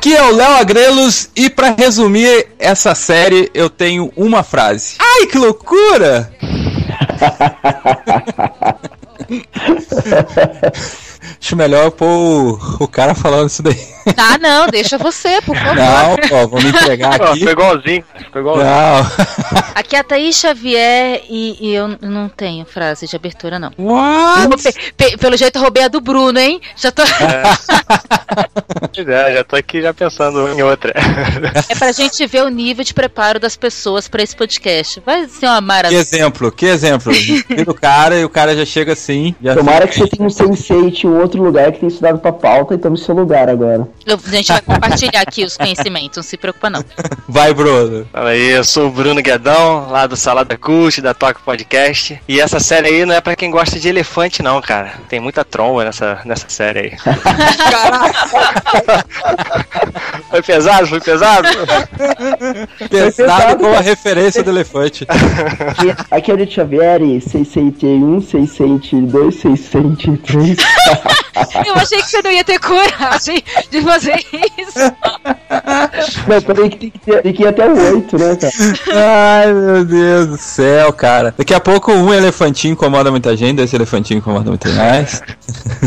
Aqui é o Léo Agrelos e pra resumir essa série eu tenho uma frase. Ai, que loucura! Acho melhor pôr o, o cara falando isso daí. Ah, não, deixa você, por favor. Não, ó, vou me entregar aqui. ficou igualzinho, ficou igualzinho. Não. Aqui é a Thaís Xavier e, e eu não tenho frase de abertura, não. What? Pe- pe- pelo jeito eu roubei a do Bruno, hein? Já tô. Pois é, já tô aqui já pensando em outra. É pra gente ver o nível de preparo das pessoas pra esse podcast. Vai ser uma Que maravilha. exemplo, que exemplo. Vira o cara e o cara já chega assim. Já Tomara que você tenha um sensei em outro lugar que tenha estudado pra pauta e tome seu lugar agora. Eu- a gente vai compartilhar aqui os conhecimentos, não se preocupa, não. Vai, Bruno. Fala aí, eu sou o Bruno Guedão, lá do Salada Cult, da Toque Podcast. E essa série aí não é pra quem gosta de elefante, não, cara. Tem muita tromba nessa, nessa série aí. Foi pesado? Foi pesado? Pesado com a referência do elefante. Aqui, é o Xavier, 601, 602, 603. Eu achei que você não ia ter coragem de fazer isso. Não, peraí que tem que, ter, tem que ir até o 8, né, cara? Ai, meu Deus do céu, cara. Daqui a pouco um elefantinho incomoda muita gente, dois elefantinhos incomoda muito mais.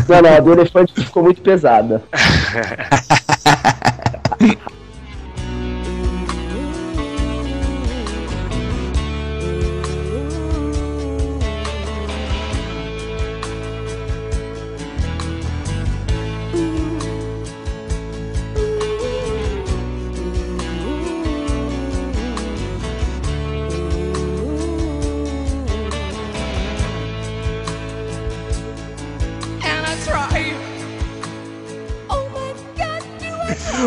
Não, não, a do elefante ficou muito pesada.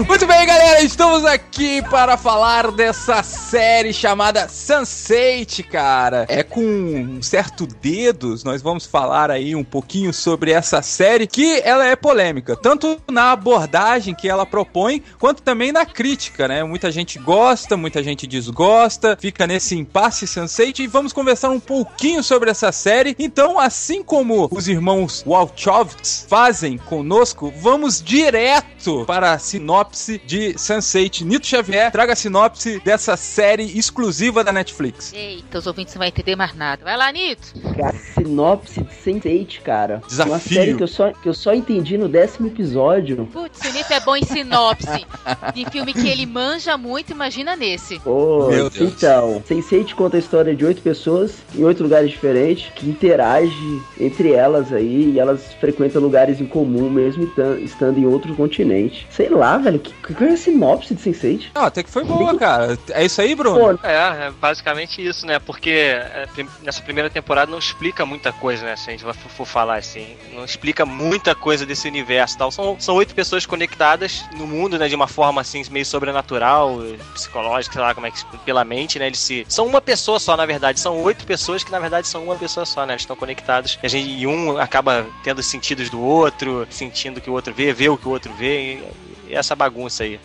Muito bem, galera, estamos aqui para falar dessa série chamada Sunset, cara. É com um certo dedos, nós vamos falar aí um pouquinho sobre essa série, que ela é polêmica, tanto na abordagem que ela propõe, quanto também na crítica, né? Muita gente gosta, muita gente desgosta, fica nesse impasse Sunset e vamos conversar um pouquinho sobre essa série. Então, assim como os irmãos Wachowski fazem conosco, vamos direto para a sinopse de Sunset. Nito Xavier, traga a sinopse dessa série exclusiva da Netflix. Eita, os ouvintes não vão entender mais nada. Vai lá, Nito. A sinopse de Sense8, cara. Desafio. Uma série que eu, só, que eu só entendi no décimo episódio. Putz, o Nito é bom em sinopse. De filme que ele manja muito, imagina nesse. Pô, Meu Deus. então, Sense8 conta a história de oito pessoas em oito lugares diferentes que interagem entre elas aí e elas frequentam lugares em comum mesmo estan- estando em outros continentes. Sei lá, velho, que, que é a sinopse de Sense8? Não, até que foi boa, cara. É isso aí, Bruno? Pô, É, é basicamente isso, né? Porque é, nessa primeira temporada não explica muita coisa, né? Se a gente for, falar assim. Não explica muita coisa desse universo e tal. São, são oito pessoas conectadas no mundo, né? De uma forma assim, meio sobrenatural, psicológica, sei lá como é que pela mente, né? Eles se. São uma pessoa só, na verdade. São oito pessoas que, na verdade, são uma pessoa só, né? Eles estão conectados. E, a gente, e um acaba tendo os sentidos do outro, sentindo o que o outro vê, vê o que o outro vê. E essa bagunça aí.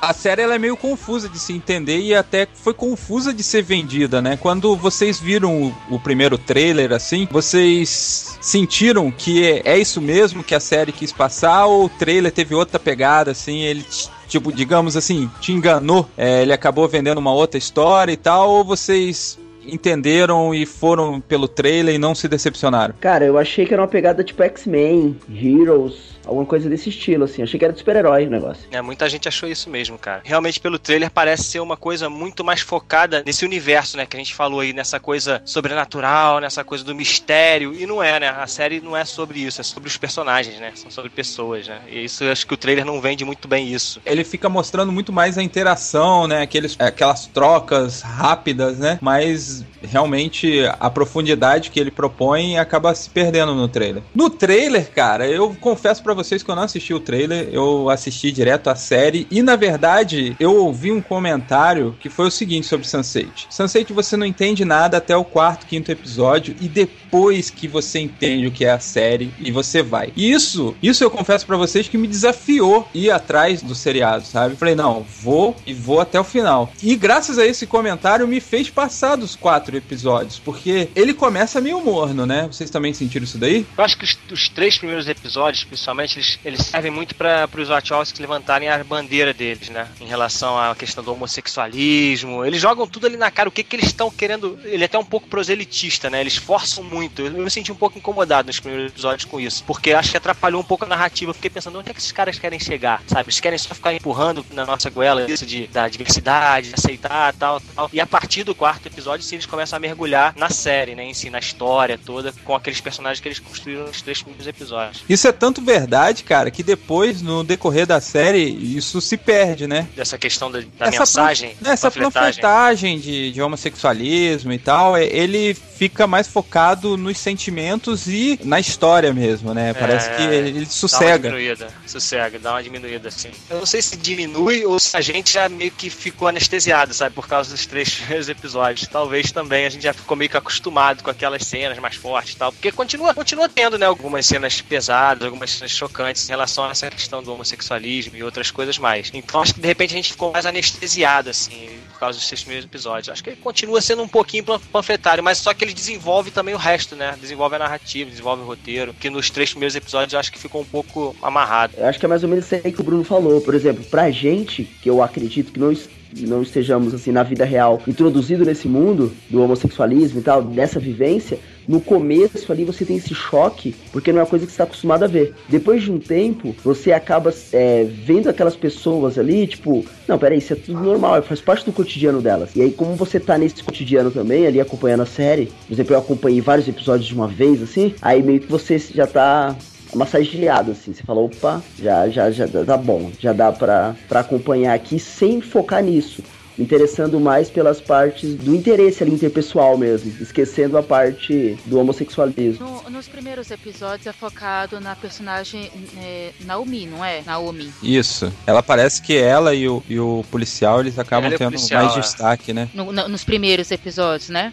A série ela é meio confusa de se entender e até foi confusa de ser vendida, né? Quando vocês viram o, o primeiro trailer assim, vocês sentiram que é, é isso mesmo que a série quis passar ou o trailer teve outra pegada assim, ele tipo, digamos assim, te enganou, é, ele acabou vendendo uma outra história e tal, ou vocês entenderam e foram pelo trailer e não se decepcionaram? Cara, eu achei que era uma pegada tipo X-Men, Heroes. Alguma coisa desse estilo, assim. Achei que era de super-herói o negócio. É, muita gente achou isso mesmo, cara. Realmente, pelo trailer, parece ser uma coisa muito mais focada nesse universo, né? Que a gente falou aí, nessa coisa sobrenatural, nessa coisa do mistério. E não é, né? A série não é sobre isso, é sobre os personagens, né? São sobre pessoas, né? E isso eu acho que o trailer não vende muito bem isso. Ele fica mostrando muito mais a interação, né? Aqueles, aquelas trocas rápidas, né? Mas realmente a profundidade que ele propõe acaba se perdendo no trailer. No trailer, cara, eu confesso para vocês que eu não assisti o trailer, eu assisti direto a série e na verdade eu ouvi um comentário que foi o seguinte sobre Sunset. Sunset você não entende nada até o quarto, quinto episódio e depois que você entende o que é a série e você vai. Isso, isso eu confesso para vocês que me desafiou ir atrás do seriado, sabe? Falei, não, vou e vou até o final. E graças a esse comentário me fez passar dos quatro episódios, porque ele começa meio morno, né? Vocês também sentiram isso daí? Eu acho que os, os três primeiros episódios, principalmente, eles, eles servem muito para os Wachowski levantarem a bandeira deles, né? Em relação à questão do homossexualismo. Eles jogam tudo ali na cara. O que, que eles estão querendo. Ele é até um pouco proselitista, né? Eles forçam muito. Eu, me senti um pouco incomodado nos primeiros episódios com isso. Porque acho que atrapalhou um pouco a narrativa. Fiquei pensando, onde é que esses caras querem chegar? Sabe? Eles querem só ficar empurrando na nossa goela isso de, da diversidade, de aceitar tal, tal. E a partir do quarto episódio, sim, eles começam a mergulhar na série, né? Em si, na história toda, com aqueles personagens que eles construíram nos três primeiros episódios. Isso é tanto verdade, cara, que depois, no decorrer da série, isso se perde, né? Dessa questão da, da essa mensagem. Essa panfletagem de, de homossexualismo e tal, é, ele fica mais focado nos sentimentos e na história mesmo, né? Parece É, que ele sossega. Dá uma diminuída, sossega, dá uma diminuída, assim. Eu não sei se diminui ou se a gente já meio que ficou anestesiado, sabe, por causa dos três episódios. Talvez também a gente já ficou meio que acostumado com aquelas cenas mais fortes e tal, porque continua, continua tendo, né, algumas cenas pesadas, algumas cenas chocantes em relação a essa questão do homossexualismo e outras coisas mais. Então acho que de repente a gente ficou mais anestesiado, assim, por causa dos seis primeiros episódios. Acho que ele continua sendo um pouquinho pan- panfletário, mas só que ele desenvolve também o resto, né? Desenvolve a narrativa, desenvolve o roteiro, que nos três primeiros episódios eu acho que ficou um pouco amarrado. Eu acho que é mais ou menos isso aí que o Bruno falou. Por exemplo, pra gente, que eu acredito que es- não estejamos assim na vida real introduzido nesse mundo do homossexualismo e tal, dessa vivência, no começo ali você tem esse choque, porque não é uma coisa que você está acostumado a ver. Depois de um tempo, você acaba é, vendo aquelas pessoas ali, tipo, não, peraí, isso é tudo normal, faz parte do cotidiano delas. E aí, como você tá nesse cotidiano também, ali acompanhando a série, por exemplo, eu acompanhei vários episódios de uma vez, assim, aí meio que você já tá massageado, assim. Você fala, opa, já, já, já tá bom, já dá pra, pra acompanhar aqui sem focar nisso. Me interessando mais pelas partes do interesse ali interpessoal mesmo, esquecendo a parte do homossexualismo. No- nos primeiros episódios é focado na personagem é, Naomi, não é? Naomi. Isso. Ela parece que ela e o, e o policial, eles acabam Ela e tendo policial, mais é. destaque, né? No- no- nos primeiros episódios, né?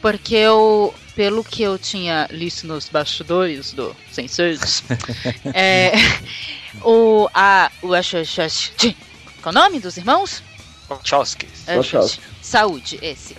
Porque eu, pelo que eu tinha listo nos bastidores do Senseiros, é, o, a, o, acho- qual é o nome dos irmãos? Wachowski. É, Wachowski. Saúde, esse.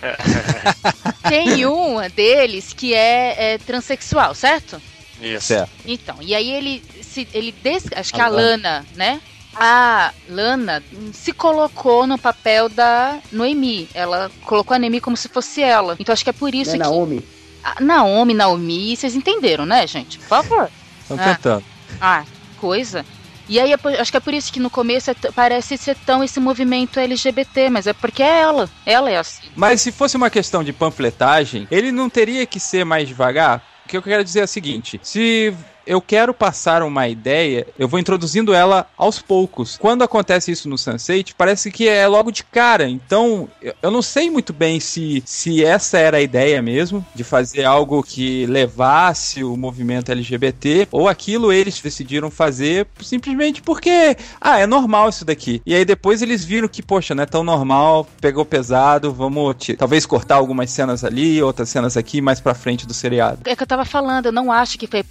Tem um deles que é, é transexual, certo? Isso. Certo. Então, e aí ele se ele des... acho que A a Lana, né? A Lana se colocou no papel da Noemi. Ela colocou a Noemi como se fosse ela. Então acho que é por isso Né, que Naomi? a Naomi, Naomi, vocês entenderam, né, gente? Por favor. Estão Ah. tentando. Ah, coisa. E aí, é acho que é por isso que no começo é parece ser tão esse movimento LGBT, mas é porque é ela. Ela é assim. Mas se fosse uma questão de panfletagem, ele não teria que ser mais devagar? O que eu quero dizer é o seguinte: se eu quero passar uma ideia, eu vou introduzindo ela aos poucos. Quando acontece isso no Sunset, parece que é logo de cara. Então, eu- não sei muito bem se, se essa era a ideia mesmo, de fazer algo que levasse o movimento LGBT, ou aquilo eles decidiram fazer simplesmente porque, ah, é normal isso daqui. E aí depois eles viram que, poxa, não é tão normal, pegou pesado, vamos ti- talvez cortar algumas cenas ali, outras cenas aqui, mais pra frente do seriado. É que eu tava falando, eu não acho que foi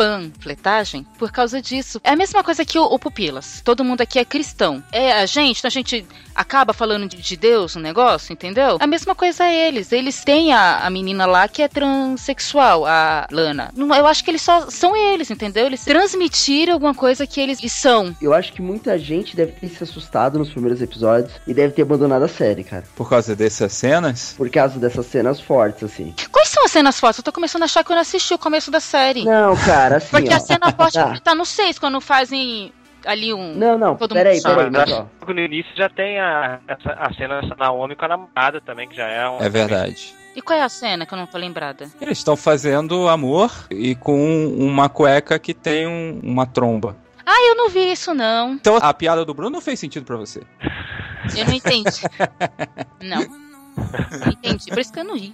por causa disso. É a mesma coisa que o, o Pupilas. Todo mundo aqui é cristão. É a gente, então a gente acaba falando de, de Deus no negócio, entendeu? A mesma coisa é eles. Eles têm a, a menina lá que é transexual, a Lana. Não- Eu acho que eles só são eles, entendeu? Eles transmitiram alguma coisa que eles são. Eu acho que muita gente deve ter se assustado nos primeiros episódios e deve ter abandonado a série, cara. Por causa dessas cenas, Por causa dessas cenas fortes, assim. Quais são as cenas fortes? Eu tô começando a achar que eu não assisti o começo da série. Não, cara, assim, Porque ó. as cena forte Tá. tá no 6, quando fazem ali um. Não, não, Todo peraí, mundo peraí, mas ó. no início já tem a, a cena dessa Naomi com a namorada também, que já é um. É verdade. E qual é a cena que eu não tô lembrada? Eles estão fazendo amor e com uma cueca que tem um- uma tromba. Ah, eu não vi isso, não. Então a piada do Bruno não fez sentido pra você. Eu não entendi. não. Entendi, por isso que eu não ri.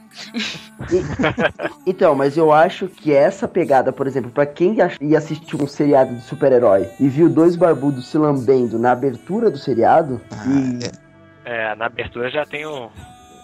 Então, mas eu acho que essa pegada, por exemplo, pra quem ia assistir um seriado de super-herói e viu dois barbudos se lambendo na abertura do seriado, e É, na abertura já tem um,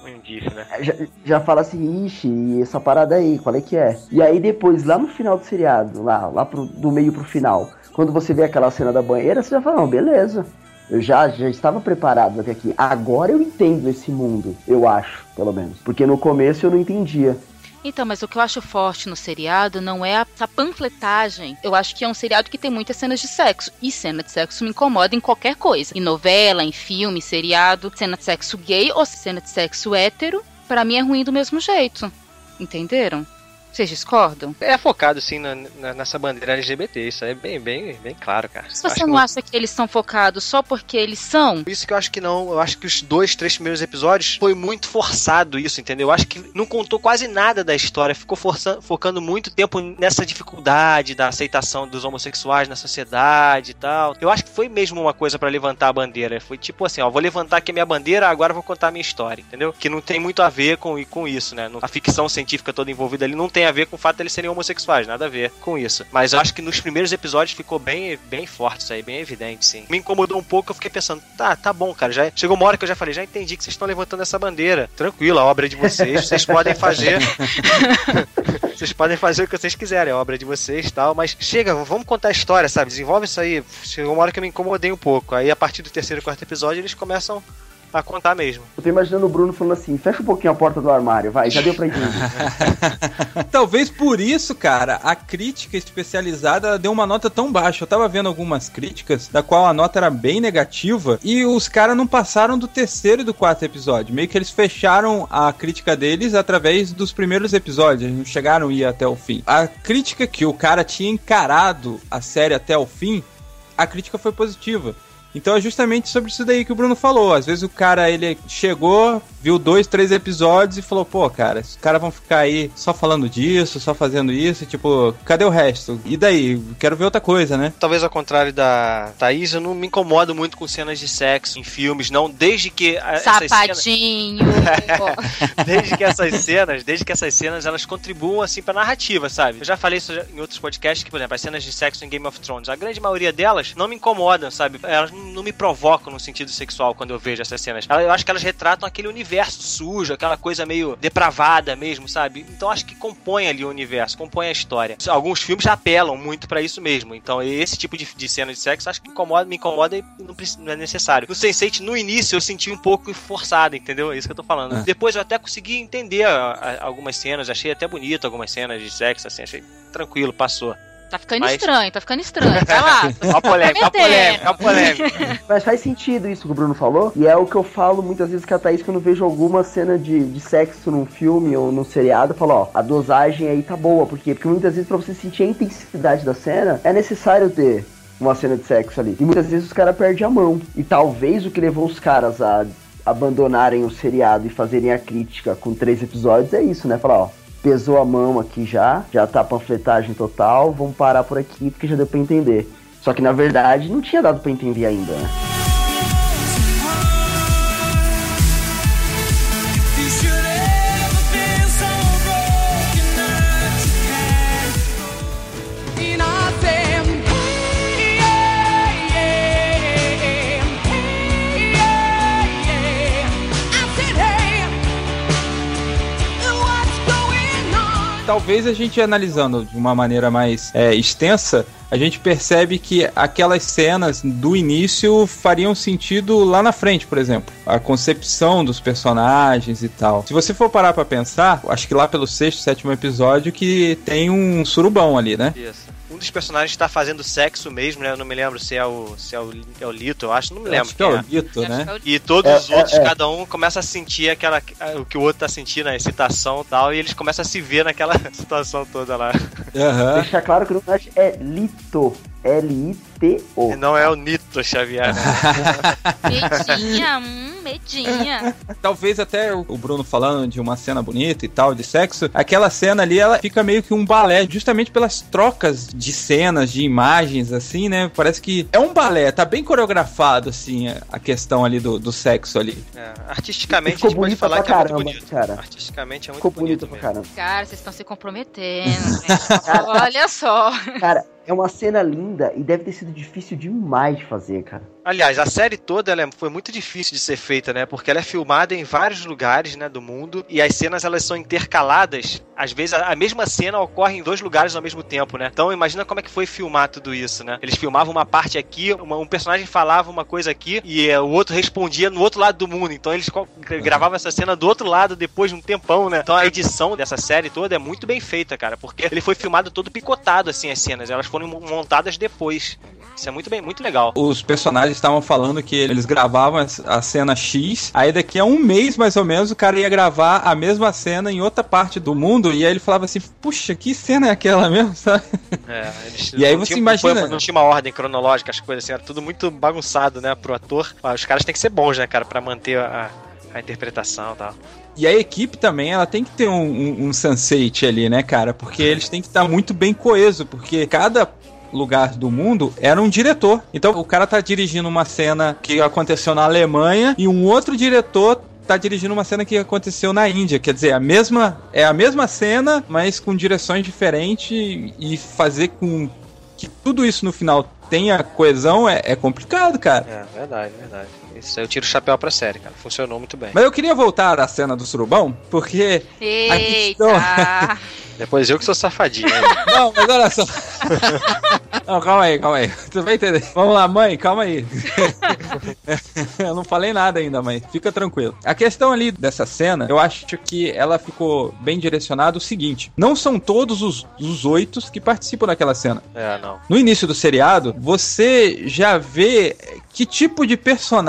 um indício, né? já, já fala assim, ixi, e essa parada aí, qual é que é? E aí depois, lá no final do seriado, lá, lá pro, do meio pro final, quando você vê aquela cena da banheira, você já fala, não, beleza. Eu já, já estava preparado até aqui. Agora eu entendo esse mundo, eu acho, pelo menos. Porque no começo eu não entendia. Então, mas o que eu acho forte no seriado não é a- panfletagem. Eu acho que é um seriado que tem muitas cenas de sexo. E cena de sexo me incomoda em qualquer coisa. Em novela, em filme, seriado, cena de sexo gay ou cena de sexo hétero, pra mim é ruim do mesmo jeito. Entenderam? Vocês discordam? É focado, sim, na, na- nessa bandeira LGBT. Isso aí é bem, bem, bem claro, cara. Se você não que- acha que eles são focados só porque eles são, Por isso que eu acho que não. Eu acho que os dois, três primeiros episódios foi muito forçado isso, entendeu? Eu acho que não contou quase nada da história. Ficou forçando, focando muito tempo nessa dificuldade da aceitação dos homossexuais na sociedade e tal. Eu acho que foi mesmo uma coisa pra levantar a bandeira. Foi tipo assim, ó, vou levantar aqui a minha bandeira, agora eu vou contar a minha história, entendeu? Que não tem muito a ver com, com isso, né? A ficção científica toda envolvida ali não tem a ver com o fato de eles serem homossexuais, nada a ver com isso. Mas eu acho que nos primeiros episódios ficou bem, bem forte isso aí, bem evidente, sim. Me incomodou um pouco, eu fiquei pensando, tá, tá bom, cara. Já chegou uma hora que eu já falei, já entendi que vocês estão levantando essa bandeira. Tranquilo, a obra é de vocês, vocês podem fazer. vocês podem fazer o que vocês quiserem, a obra é de vocês e tal, mas chega, vamos contar a história, sabe? Desenvolve isso aí. Chegou uma hora que eu me incomodei um pouco. Aí a partir do terceiro e quarto episódio eles começam a contar mesmo. Eu tô imaginando o Bruno falando assim, fecha um pouquinho a porta do armário, vai, já deu pra entender. Talvez por isso, cara, a crítica especializada deu uma nota tão baixa. Eu tava vendo algumas críticas, da qual a nota era bem negativa, e os caras não passaram do terceiro e do quarto episódio. Meio que eles fecharam a crítica deles através dos primeiros episódios, eles não chegaram a ir até o fim. A crítica que o cara tinha encarado a série até o fim, a crítica foi positiva. Então é justamente sobre isso daí que o Bruno falou. Às vezes o cara, ele chegou, viu dois, três episódios e falou, pô, cara, esses caras vão ficar aí só falando disso, só fazendo isso, tipo, cadê o resto? E daí? Quero ver outra coisa, né? Talvez ao contrário da Thaís, eu não me incomodo muito com cenas de sexo em filmes, não, desde que cenas, sapatinho. desde que essas cenas, desde que essas cenas elas contribuam assim pra narrativa, sabe? Eu já falei isso em outros podcasts que, por exemplo, as cenas de sexo em Game of Thrones, a grande maioria delas não me incomodam, sabe? Elas não não me provocam no sentido sexual quando eu vejo essas cenas. Eu acho que elas retratam aquele universo sujo, aquela coisa meio depravada mesmo, sabe? Então acho que compõe ali o universo, compõe a história. Alguns filmes já apelam muito pra isso mesmo. Então esse tipo de, de cena de sexo acho que incomoda, me incomoda e não, não é necessário. No Sense8, no início, eu senti um pouco forçado, entendeu? É isso que eu tô falando. É. Depois eu até consegui entender a- a- algumas cenas, achei até bonito algumas cenas de sexo, assim, achei tranquilo, passou. Tá ficando Mas- estranho, tá ficando estranho. Vai lá. Ó a polêmica, ó a polêmica, ó a polêmica. Mas faz sentido isso que o Bruno falou. E é o que eu falo muitas vezes com a Thaís quando eu vejo alguma cena de, de sexo num filme ou num seriado. Eu falo, ó, a dosagem aí tá boa. Por quê? Porque muitas vezes pra você sentir a intensidade da cena, é necessário ter uma cena de sexo ali. E muitas vezes os caras perdem a mão. E talvez o que levou os caras a abandonarem o seriado e fazerem a crítica com três episódios é isso, né? Falar, ó, pesou a mão aqui já, já tá panfletagem total, vamos parar por aqui porque já deu pra entender. Só que na verdade não tinha dado pra entender ainda, né? Talvez a gente analisando de uma maneira mais é, extensa, a gente percebe que aquelas cenas do início fariam sentido lá na frente, por exemplo. A concepção dos personagens e tal. Se você for parar pra pensar, acho que lá pelo sexto, sétimo episódio que tem um surubão ali, né? Isso. Dos personagens tá fazendo sexo mesmo, né? Eu não me lembro se é o, se é o, é o Lito, eu acho, não me lembro. Acho que é o Lito, né? é E todos É, os outros, é, é. cada um começa a sentir aquela, o que o outro tá sentindo, a excitação e tal, e eles começam a se ver naquela situação toda lá. Aham. Deixar claro que o nome é Lito. L-I-T-O. Não é o Nito Xavier, né? Medinha, hum, medinha. Talvez até o Bruno falando de uma cena bonita e tal, de sexo, aquela cena ali, ela fica meio que um balé, justamente pelas trocas de cenas, de imagens, assim, né? Parece que é um balé, tá bem coreografado, assim, a- questão ali do, do sexo ali. É, artisticamente Ficou a gente pode falar pra que é muito caramba, bonito. cara. Artisticamente é muito Ficou bonito bonito pra caramba. Cara, vocês estão se comprometendo, gente. Olha só. Cara, é uma cena linda e deve ter sido difícil demais de fazer, cara. Aliás, a série toda ela é- foi muito difícil de ser feita, né? Porque ela é filmada em vários lugares, né, do mundo e as cenas elas são intercaladas. Às vezes a, mesma cena ocorre em dois lugares ao mesmo tempo, né? Então imagina como é que foi filmar tudo isso, né? Eles filmavam uma parte aqui, uma- um personagem falava uma coisa aqui e é, o outro respondia no outro lado do mundo. Então eles gravavam essa cena do outro lado depois de um tempão, né? Então a edição dessa série toda é muito bem feita, cara, porque ele foi filmado todo picotado assim as cenas, elas foram montadas depois. Isso é muito bem, muito legal. Os personagens estavam falando que eles gravavam a cena X, aí daqui a um mês mais ou menos o cara ia gravar a mesma cena em outra parte do mundo, e aí ele falava assim: Puxa, que cena é aquela mesmo, sabe? É, eles E aí você tinham- imagina- foi- Não tinha uma ordem cronológica, as coisas assim, era tudo muito bagunçado, né, pro ator. Os caras têm que ser bons, né, cara, pra manter a, a interpretação e tal. E a equipe também, ela tem que ter um, um, um ali, né, cara? Porque eles têm que estar muito bem coeso, porque cada lugar do mundo era um diretor. Então o cara tá dirigindo uma cena que aconteceu na Alemanha e um outro diretor tá dirigindo uma cena que aconteceu na Índia. Quer dizer, a mesma é a mesma cena, mas com direções diferentes e fazer com que tudo isso no final tenha coesão é, é complicado, cara. É, verdade, verdade. Isso aí eu tiro o chapéu pra série, cara. Funcionou muito bem. Mas eu queria voltar à cena do surubão, porque Eita. Depois eu que sou safadinho. né? Não, mas olha só. Não, calma aí, calma aí. Tu vai entender. Vamos lá, mãe, calma aí. Eu não falei nada ainda, mãe. Fica tranquilo. A questão ali dessa cena, eu acho que ela ficou bem direcionada o seguinte: não são todos os, os oito que participam daquela cena. é, não. No início do seriado, você já vê que tipo de personagem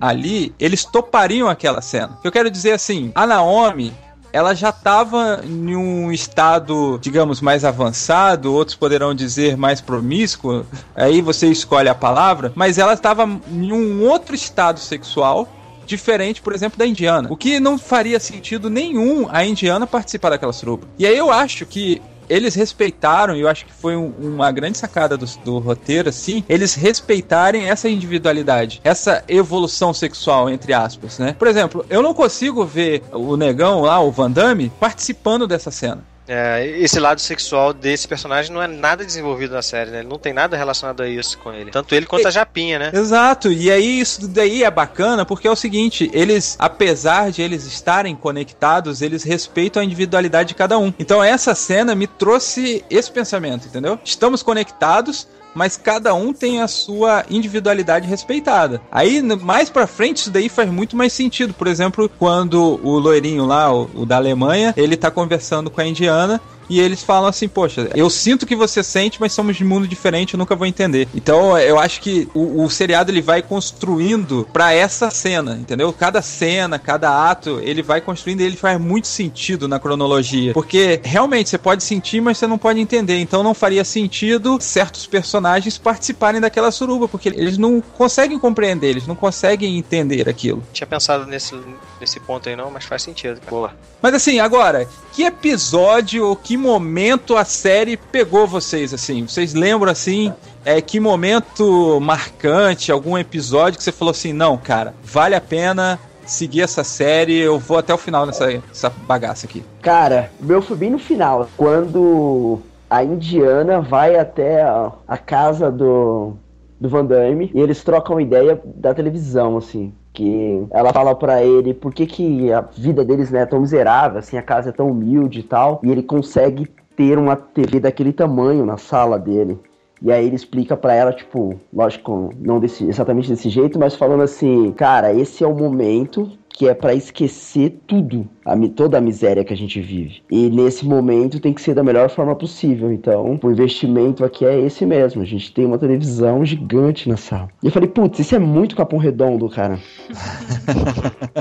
ali eles topariam aquela cena. Eu quero dizer assim, a Naomi ela já estava em um estado, digamos, mais avançado, outros poderão dizer mais promíscuo, aí você escolhe a palavra, mas ela estava em um outro estado sexual diferente, por exemplo, da indiana. O que não faria sentido nenhum a indiana participar daquela suruba. E aí eu acho que eles respeitaram, e eu acho que foi um- uma grande sacada do, do roteiro, assim, eles respeitarem essa individualidade, essa evolução sexual, entre aspas, né? Por exemplo, eu não consigo ver o negão lá, o Van Damme, participando dessa cena. É, esse lado sexual desse personagem não é nada desenvolvido na série, né? Ele não tem nada relacionado a isso com ele. Tanto ele quanto a Japinha, né? Exato, e aí isso daí é bacana porque é o seguinte, eles, apesar de eles estarem conectados, eles respeitam a individualidade de cada um. Então essa cena me trouxe esse pensamento, entendeu? Estamos conectados, mas cada um tem a sua individualidade respeitada. Aí, mais pra frente, isso daí faz muito mais sentido. Por exemplo, quando o loirinho lá, o, o da Alemanha, ele tá conversando com a indiana e eles falam assim, poxa, eu sinto que você sente, mas somos de mundo diferente, eu nunca vou entender. Então, eu acho que o, o seriado ele vai construindo pra essa cena, entendeu? Cada cena, cada ato, ele vai construindo e ele faz muito sentido na cronologia. Porque realmente você pode sentir, mas você não pode entender. Então não faria sentido certos personagens participarem daquela suruba, porque eles não conseguem compreender, eles não conseguem entender aquilo. Não tinha pensado nesse, nesse ponto aí não, mas faz sentido. cara. Boa. Mas assim, agora, que episódio ou que momento a série pegou vocês assim? Vocês lembram assim? É, que momento marcante, algum episódio que você falou assim, não, cara, vale a pena seguir essa série, eu vou até o final dessa, dessa bagaça aqui. Cara, meu foi bem no final, quando a indiana vai até a, a casa do, do Van Damme e eles trocam ideia da televisão, assim. Que ela fala pra ele por que, que a vida deles né, é tão miserável, assim, a casa é tão humilde e tal. E ele consegue ter uma TV daquele tamanho na sala dele. E aí ele explica pra ela, tipo, lógico, não desse, exatamente desse jeito, mas falando assim, cara, esse é o momento que é pra esquecer tudo, a, toda a miséria que a gente vive. E nesse momento tem que ser da melhor forma possível. Então, o investimento aqui é esse mesmo. A gente tem uma televisão gigante na sala. E eu falei, putz, isso é muito capão redondo, cara.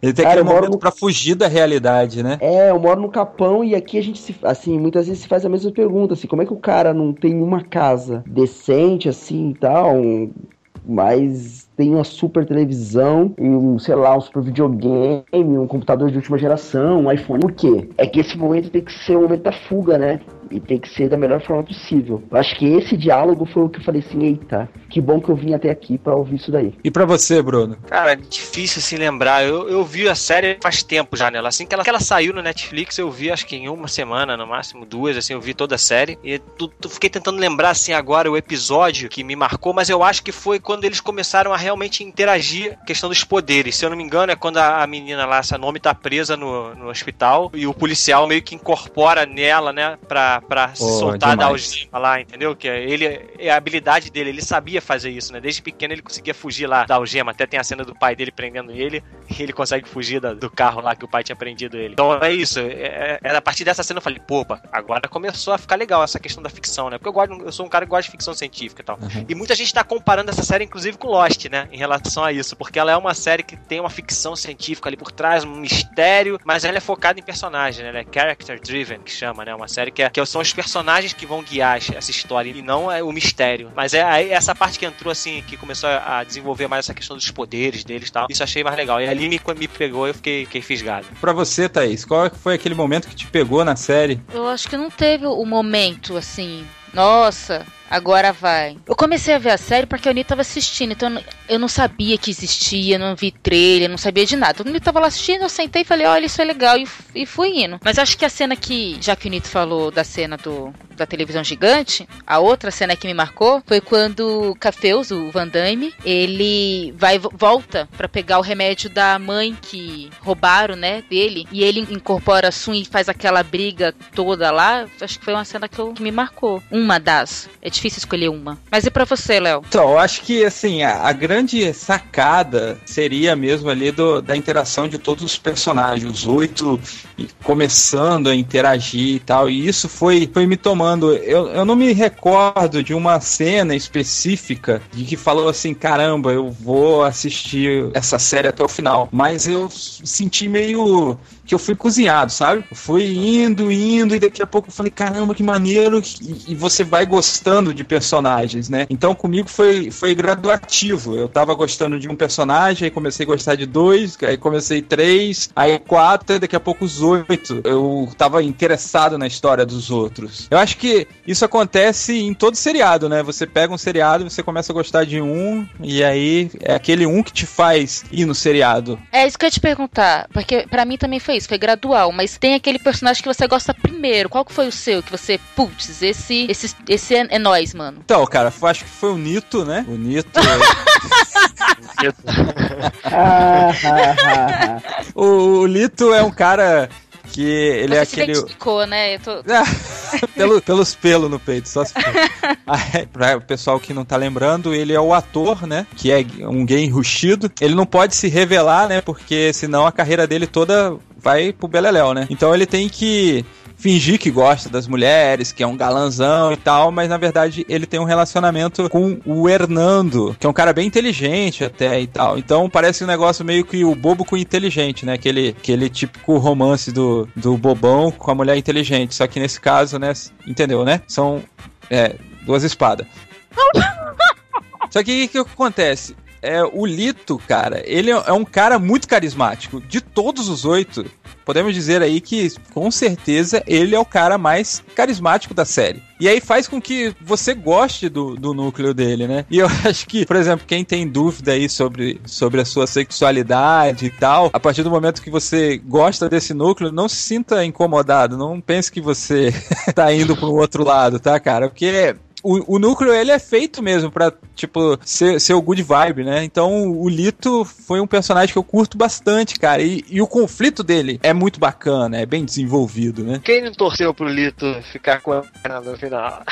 Ele tem Cara, aquele momento no- pra fugir da realidade, né? É, eu moro no Capão e aqui a gente se, assim, muitas vezes se faz a mesma pergunta, assim, como é que o cara não tem uma casa decente assim e tal, um- mas tem uma super televisão e um, sei lá, um super videogame, um computador de última geração, um iPhone. Por quê? É que esse momento tem que ser o momento da fuga, né? E tem que ser da melhor forma possível. Eu acho que esse diálogo foi o que eu falei assim, eita, que bom que eu vim até aqui pra ouvir isso daí. E pra você, Bruno? Cara, é difícil assim lembrar. Eu, eu vi a série faz tempo já nela. Assim que ela, que ela saiu no Netflix, eu vi acho que em uma semana, no máximo duas, assim, eu vi toda a série. E tu, tu- fiquei tentando lembrar assim agora o episódio que me marcou, mas eu acho que foi quando eles começaram a realmente interagir a questão dos poderes. Se eu não me engano, é quando a, a menina lá, essa nome, tá presa no, no hospital e o policial meio que incorpora nela, né, pra, pra se Pô, soltar da demais. algema lá, entendeu? Que é- ele é a habilidade dele, ele sabia fazer isso, né? Desde pequeno ele conseguia fugir lá da algema. Até tem a cena do pai dele prendendo ele e ele consegue fugir da- do carro lá que o pai tinha prendido ele. Então é isso. É, é, a partir dessa cena eu falei, pô, agora começou a ficar legal essa questão da ficção, né? Porque eu gosto, eu sou um cara que gosta de ficção científica e tal. Uhum. E muita gente tá comparando essa série, inclusive, com Lost, né? Em relação a isso. Porque ela é uma série que tem uma ficção científica ali por trás, um mistério, mas ela é focada em personagem, né? Ela é character driven, que chama, né? Uma série que, é, que são os personagens que vão guiar essa história e não é o mistério. Mas é aí essa parte que entrou, assim, que começou a desenvolver mais essa questão dos poderes deles e tal. Isso eu achei mais legal. E ali me, me pegou e eu fiquei, fiquei fisgado. Pra você, Thaís, qual foi aquele momento que te pegou na série? Eu acho que não teve o momento assim. Nossa, agora vai. Eu comecei a ver a série porque a Anitta tava assistindo, então eu não- sabia que existia, não vi trailer, não sabia de nada. Todo mundo tava lá assistindo, eu sentei e falei, olha, isso é legal, e, e fui indo. Mas acho que a cena que, já que o Nito falou da cena do, da televisão gigante, a outra cena que me marcou foi quando o Cafeus, o Van Damme, ele vai volta pra pegar o remédio da mãe que roubaram, né, dele, e ele incorpora a Sun e faz aquela briga toda lá. Acho que foi uma cena que, eu- que me marcou. Uma das. É difícil escolher uma. Mas e pra você, Léo? Então, eu acho que assim, a, a grande sacada seria mesmo ali do, da interação de todos os personagens, os oito começando a interagir e tal. E isso foi, foi me tomando. Eu, eu não me recordo de uma cena específica de que falou assim: caramba, eu vou assistir essa série até o final. Mas eu senti meio que eu fui cozinhado, sabe? Eu fui indo, indo, e daqui a pouco eu falei, caramba, que maneiro, e, e você vai gostando de personagens, né? Então comigo foi, foi graduativo. Eu tava gostando de um personagem, aí comecei a gostar de dois, aí comecei três, aí quatro, e daqui a pouco os oito. Eu tava interessado na história dos outros. Eu acho que isso acontece em todo seriado, né? Você pega um seriado, você começa a gostar de um, e aí é aquele um que te faz ir no seriado. É isso que eu ia te perguntar, porque pra mim também foi isso, foi gradual, mas tem aquele personagem que você gosta primeiro. Qual que foi o seu? Que você, putz, esse, esse, esse é, é nós, mano. Então, cara, foi- acho que foi o Nito, né? O Nito. Ah, ah, ah, ah. o, o Lito é um cara que ele você é se aquele. identificou, né? Eu tô... Pelo- pelos pelos no peito, só se for. Aí, pra o pessoal que não tá lembrando, ele é o ator, né? Que é um gay enrustido. Ele não pode se revelar, né? Porque senão a carreira dele toda vai pro Beleléu, né? Então ele tem que fingir que gosta das mulheres, que é um galanzão e tal, mas na verdade ele tem um relacionamento com o Hernando, que é um cara bem inteligente até e tal. Então parece um negócio meio que o bobo com o inteligente, né? Aquele, aquele típico romance do, do bobão com a mulher inteligente. Só que nesse caso, né? Entendeu, né? São é, duas espadas. Só que o que, que acontece? É, o Lito, cara, ele é um cara muito carismático. De todos os oito, podemos dizer aí que, com certeza, ele é o cara mais carismático da série. E aí faz com que você goste do, do núcleo dele, né? E eu acho que, por exemplo, quem tem dúvida aí sobre, sobre a sua sexualidade e tal, a partir do momento que você gosta desse núcleo, não se sinta incomodado, não pense que você tá indo um outro lado, tá, cara? Porque o, o núcleo ele é feito mesmo pra, tipo, ser, ser o good vibe, né? Então o Lito foi um personagem que eu curto bastante, cara. E, e o conflito dele é muito bacana, é bem desenvolvido, né? Quem não torceu pro Lito ficar com a perna no final?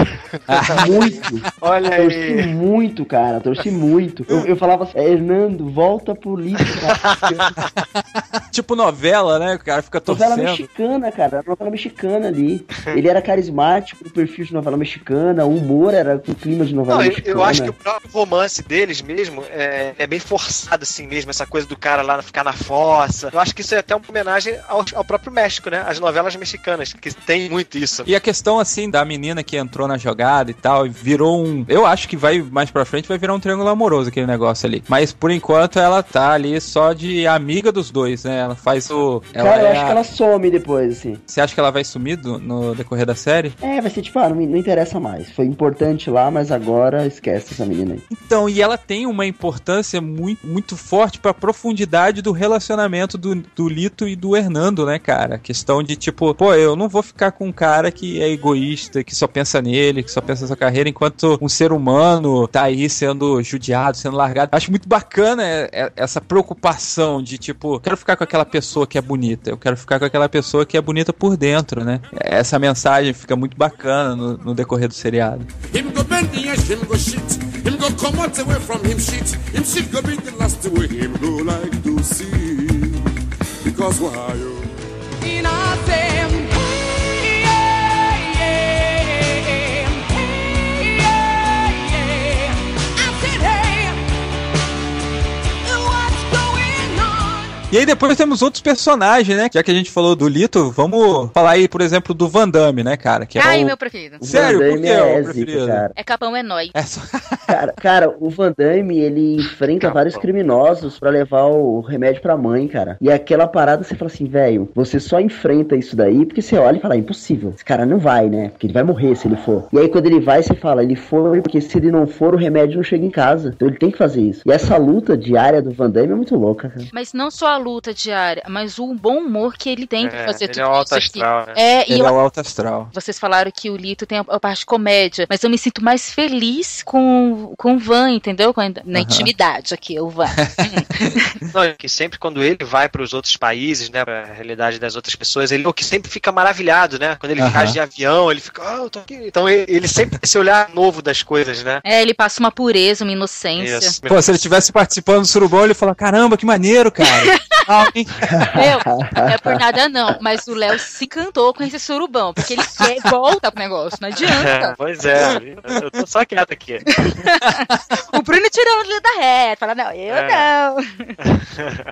Muito. Olha Torci aí. muito, cara. Torci muito. Eu, eu falava assim, Hernando, volta pro lixo, cara. Tipo novela, né? O cara fica novela torcendo. mexicana, cara. Novela mexicana ali. Ele era carismático, o perfil de novela mexicana, o era com clima de novela Não, eu, eu acho que o próprio romance deles mesmo é, é bem forçado assim mesmo, essa coisa do cara lá ficar na fossa. Eu acho que isso é até uma homenagem ao, ao próprio México, né? As novelas mexicanas, que tem muito isso. E a questão, assim, da menina que entrou na jogada e tal, e virou um. Eu acho que vai mais pra frente, vai virar um triângulo amoroso aquele negócio ali. Mas por enquanto ela tá ali só de amiga dos dois, né? Ela faz o. Ela Cara, eu é acho a- que ela some depois, assim. Você acha que ela vai sumir do- no decorrer da série? É, vai ser tipo, ah, não, me- não interessa mais. Foi importante lá, mas agora esquece essa menina aí. Então, e ela tem uma importância muito, muito forte pra profundidade do relacionamento do, do Lito e do Hernando, né, cara? Questão de tipo, pô, eu não vou ficar com um cara que é egoísta, que só pensa nele, que só pensa na sua carreira, enquanto um ser humano tá aí sendo judiado, sendo largado. Acho muito bacana é, é, essa preocupação de tipo, quero ficar com aquela pessoa que é bonita, eu quero ficar com aquela pessoa que é bonita por dentro, né? Essa mensagem fica muito bacana no, no decorrer do seriado. Him go bend the edge, him go shit. Him go come out away from him shit. Him shit go be the last way him go like to see. Because why you? E aí depois temos outros personagens, né? Já que a gente falou do Lito, vamos falar aí, por exemplo, do Van Damme, né, cara? Que é Ai, o... meu preferido. O Sério? Van Por Damme que é o é preferido? zica, cara. É Capão é nóis. É só- cara. Cara, o Van Damme, ele enfrenta vários criminosos pra levar o remédio pra mãe, cara. E aquela parada, você fala assim, velho, você só enfrenta isso daí porque você olha e fala, é impossível. Esse cara não vai, né? Porque ele vai morrer se ele for. E aí quando ele vai, você fala, ele foi porque se ele não for, o remédio não chega em casa. Então ele tem que fazer isso. E essa luta diária do Van Damme é muito louca, cara. Mas não só a luta diária, mas o bom humor que ele tem pra É, fazer ele tudo é isso aqui. astral, né? É, e Ele eu é o alto astral. Vocês falaram que o Lito tem a, a parte de comédia, mas eu me sinto mais feliz com, com o Van, entendeu? Com a- na Aham. intimidade aqui, o Van. Não, é que sempre quando ele vai para os outros países, né, para a realidade das outras pessoas, ele é o que sempre fica maravilhado, né? Quando ele Aham. viaja de avião, ele fica, ah, eu tô aqui. Então ele, ele sempre tem esse olhar novo das coisas, né? é, ele passa uma pureza, uma inocência. Isso. Pô, se ele tivesse participando do Surubão, ele ia falar, caramba, que maneiro, cara. Ah, hein? Meu, não é por nada não, mas o Léo se encantou com esse surubão, porque ele quer volta pro negócio, não É, adianta. pois é, eu tô só quieto aqui. O Bruno tirou ele da reta, fala, não, eu É. não.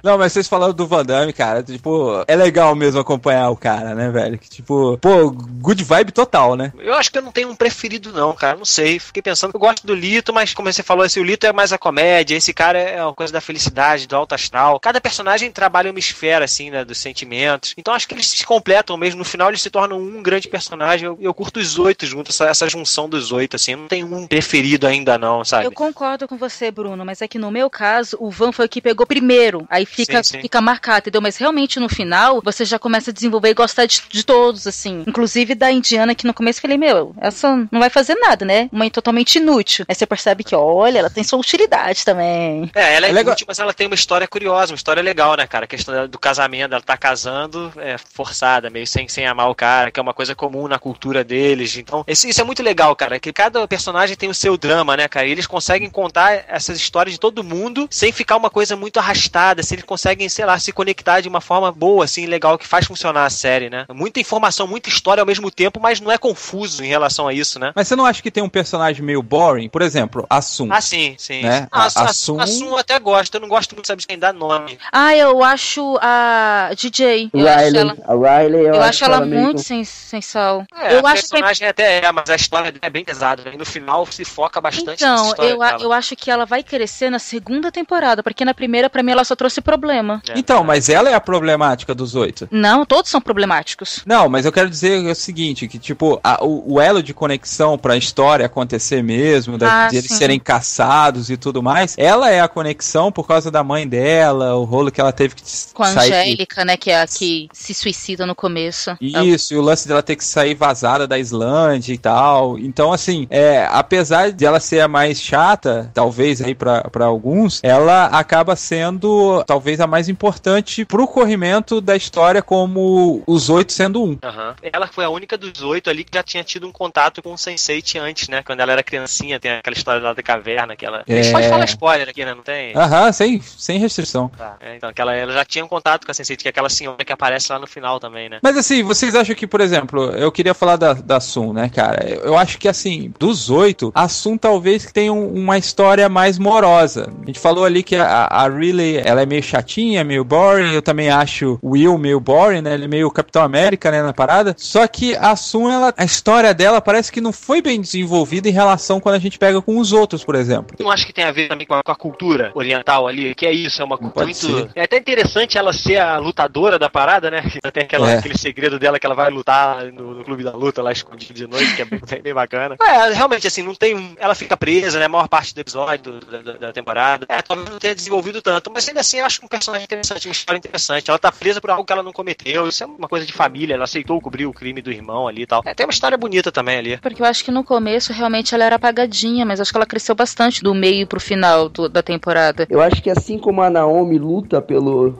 Não, mas vocês falaram do Van Damme, cara, tipo, é legal mesmo acompanhar o cara, né, velho? Que tipo, pô, good vibe total, né? Eu acho que eu não tenho um preferido, não, cara. Não sei. Fiquei pensando que eu gosto do Lito, mas como você falou, assim, o Lito é mais a comédia, esse cara é uma coisa da felicidade, do alto astral. Cada personagem trabalha uma esfera, assim, né, dos sentimentos. Então acho que eles se completam mesmo. No final eles se tornam um grande personagem. Eu, eu curto os oito juntos, essa, essa junção dos oito, assim. Não tem um preferido ainda, não, sabe? Eu concordo com você, Bruno, mas é que no meu caso, o Van foi o que pegou primeiro. Aí fica, Sim, sim. fica marcado, entendeu? Mas realmente no final, você já começa a desenvolver e gostar de, de todos, assim. Inclusive da Indiana, que no começo eu falei, meu, essa não vai fazer nada, né? Mãe totalmente inútil. Aí você percebe que, olha, ela tem sua utilidade também. É, ela é, É legal- inútil, mas ela tem uma história curiosa, uma história legal, né, cara? A questão do casamento, ela tá casando é, forçada, meio sem, sem amar o cara, que é uma coisa comum na cultura deles. Então, esse- isso é muito legal, cara, que cada personagem tem o seu drama, né, cara? E eles conseguem contar essas histórias de todo mundo sem ficar uma coisa muito arrastada, se eles conseguem, sei lá, se conectar de uma forma boa, assim, legal, que faz funcionar a série, né? Muita informação, muita história ao mesmo tempo, mas não é confuso em relação a isso, né? Mas você não acha que tem um personagem meio boring? Por exemplo, Assum. Ah, sim, sim. Né? Ah, Assum, Assum- até gosto, eu não gosto muito, sabe, de quem dá nome. Ah, eu acho a DJ. Eu acho Riley, ela, a Riley, eu, eu acho ela meio muito conf- sem, sem sal. É, eu a acho que personagem até é, mas a história é bem pesada. Né? E no final se foca bastante Então, eu, a- eu acho que ela vai crescer na segunda temporada, porque na primeira, pra mim, ela só trouxe problema. É. Então, mas ela é a problemática dos oito. Não, todos são problemáticos. Não, mas eu quero dizer o seguinte, que tipo, a- o, o elo de conexão pra história acontecer mesmo, da, Ah, de eles sim. serem caçados e tudo mais, ela é a conexão por causa da mãe dela, o rolo que ela teve que Com a sair. Angélica, né, que é a que se suicida no começo. Isso, e o lance dela ter que sair vazada da Islândia e tal. Então, assim, é, apesar de ela ser a mais chata, talvez aí pra pra alguns, ela acaba sendo talvez a mais importante pro corrimento da história como os oito sendo um. Aham. Ela foi a única dos oito ali que já tinha tido um contato com o Sense8 antes, né? Quando ela era criancinha, tem aquela história lá da caverna que ela. A gente É. pode falar spoiler aqui, né? Não tem? Aham, sem, sem restrição. Tá. É, então, que ela, ela já tinha um contato com a Sense8, que é aquela senhora que aparece lá no final também, né? Mas assim, vocês acham que, por exemplo, eu queria falar da, da Sun, né, cara? Eu, eu acho que, assim, dos oito, a Sun talvez que tenha um- uma história mais morosa. A gente falou ali que a, a Riley, ela é meio chatinha, meio boring. Eu também acho o Will meio boring, né? Ele é meio Capitão América, né, na parada. Só que a Sun, ela, a história dela parece que não foi bem desenvolvida em relação quando a gente pega com os outros, por exemplo. Não acho que tem a ver também com a, com a cultura oriental ali, que é isso, é uma cultura muito. ser. É até interessante ela ser a lutadora da parada, né? Tem aquela, É. aquele segredo dela que ela vai lutar no, no clube da luta lá escondido de noite, que é bem, bem bacana. É, realmente, assim, não tem. um- Ela fica presa, né? A maior parte do episódio do- da, da- da temporada. É, talvez não tenha desenvolvido tanto, mas ainda assim eu acho um personagem interessante, uma história interessante. Ela tá presa por algo que ela não cometeu. Isso é uma coisa de família, ela aceitou cobrir o crime do irmão ali e tal. É, tem uma história bonita também ali. Porque eu acho que no começo realmente ela era apagadinha, mas acho que ela cresceu bastante do meio pro final do- da temporada. Eu acho que assim como a Naomi luta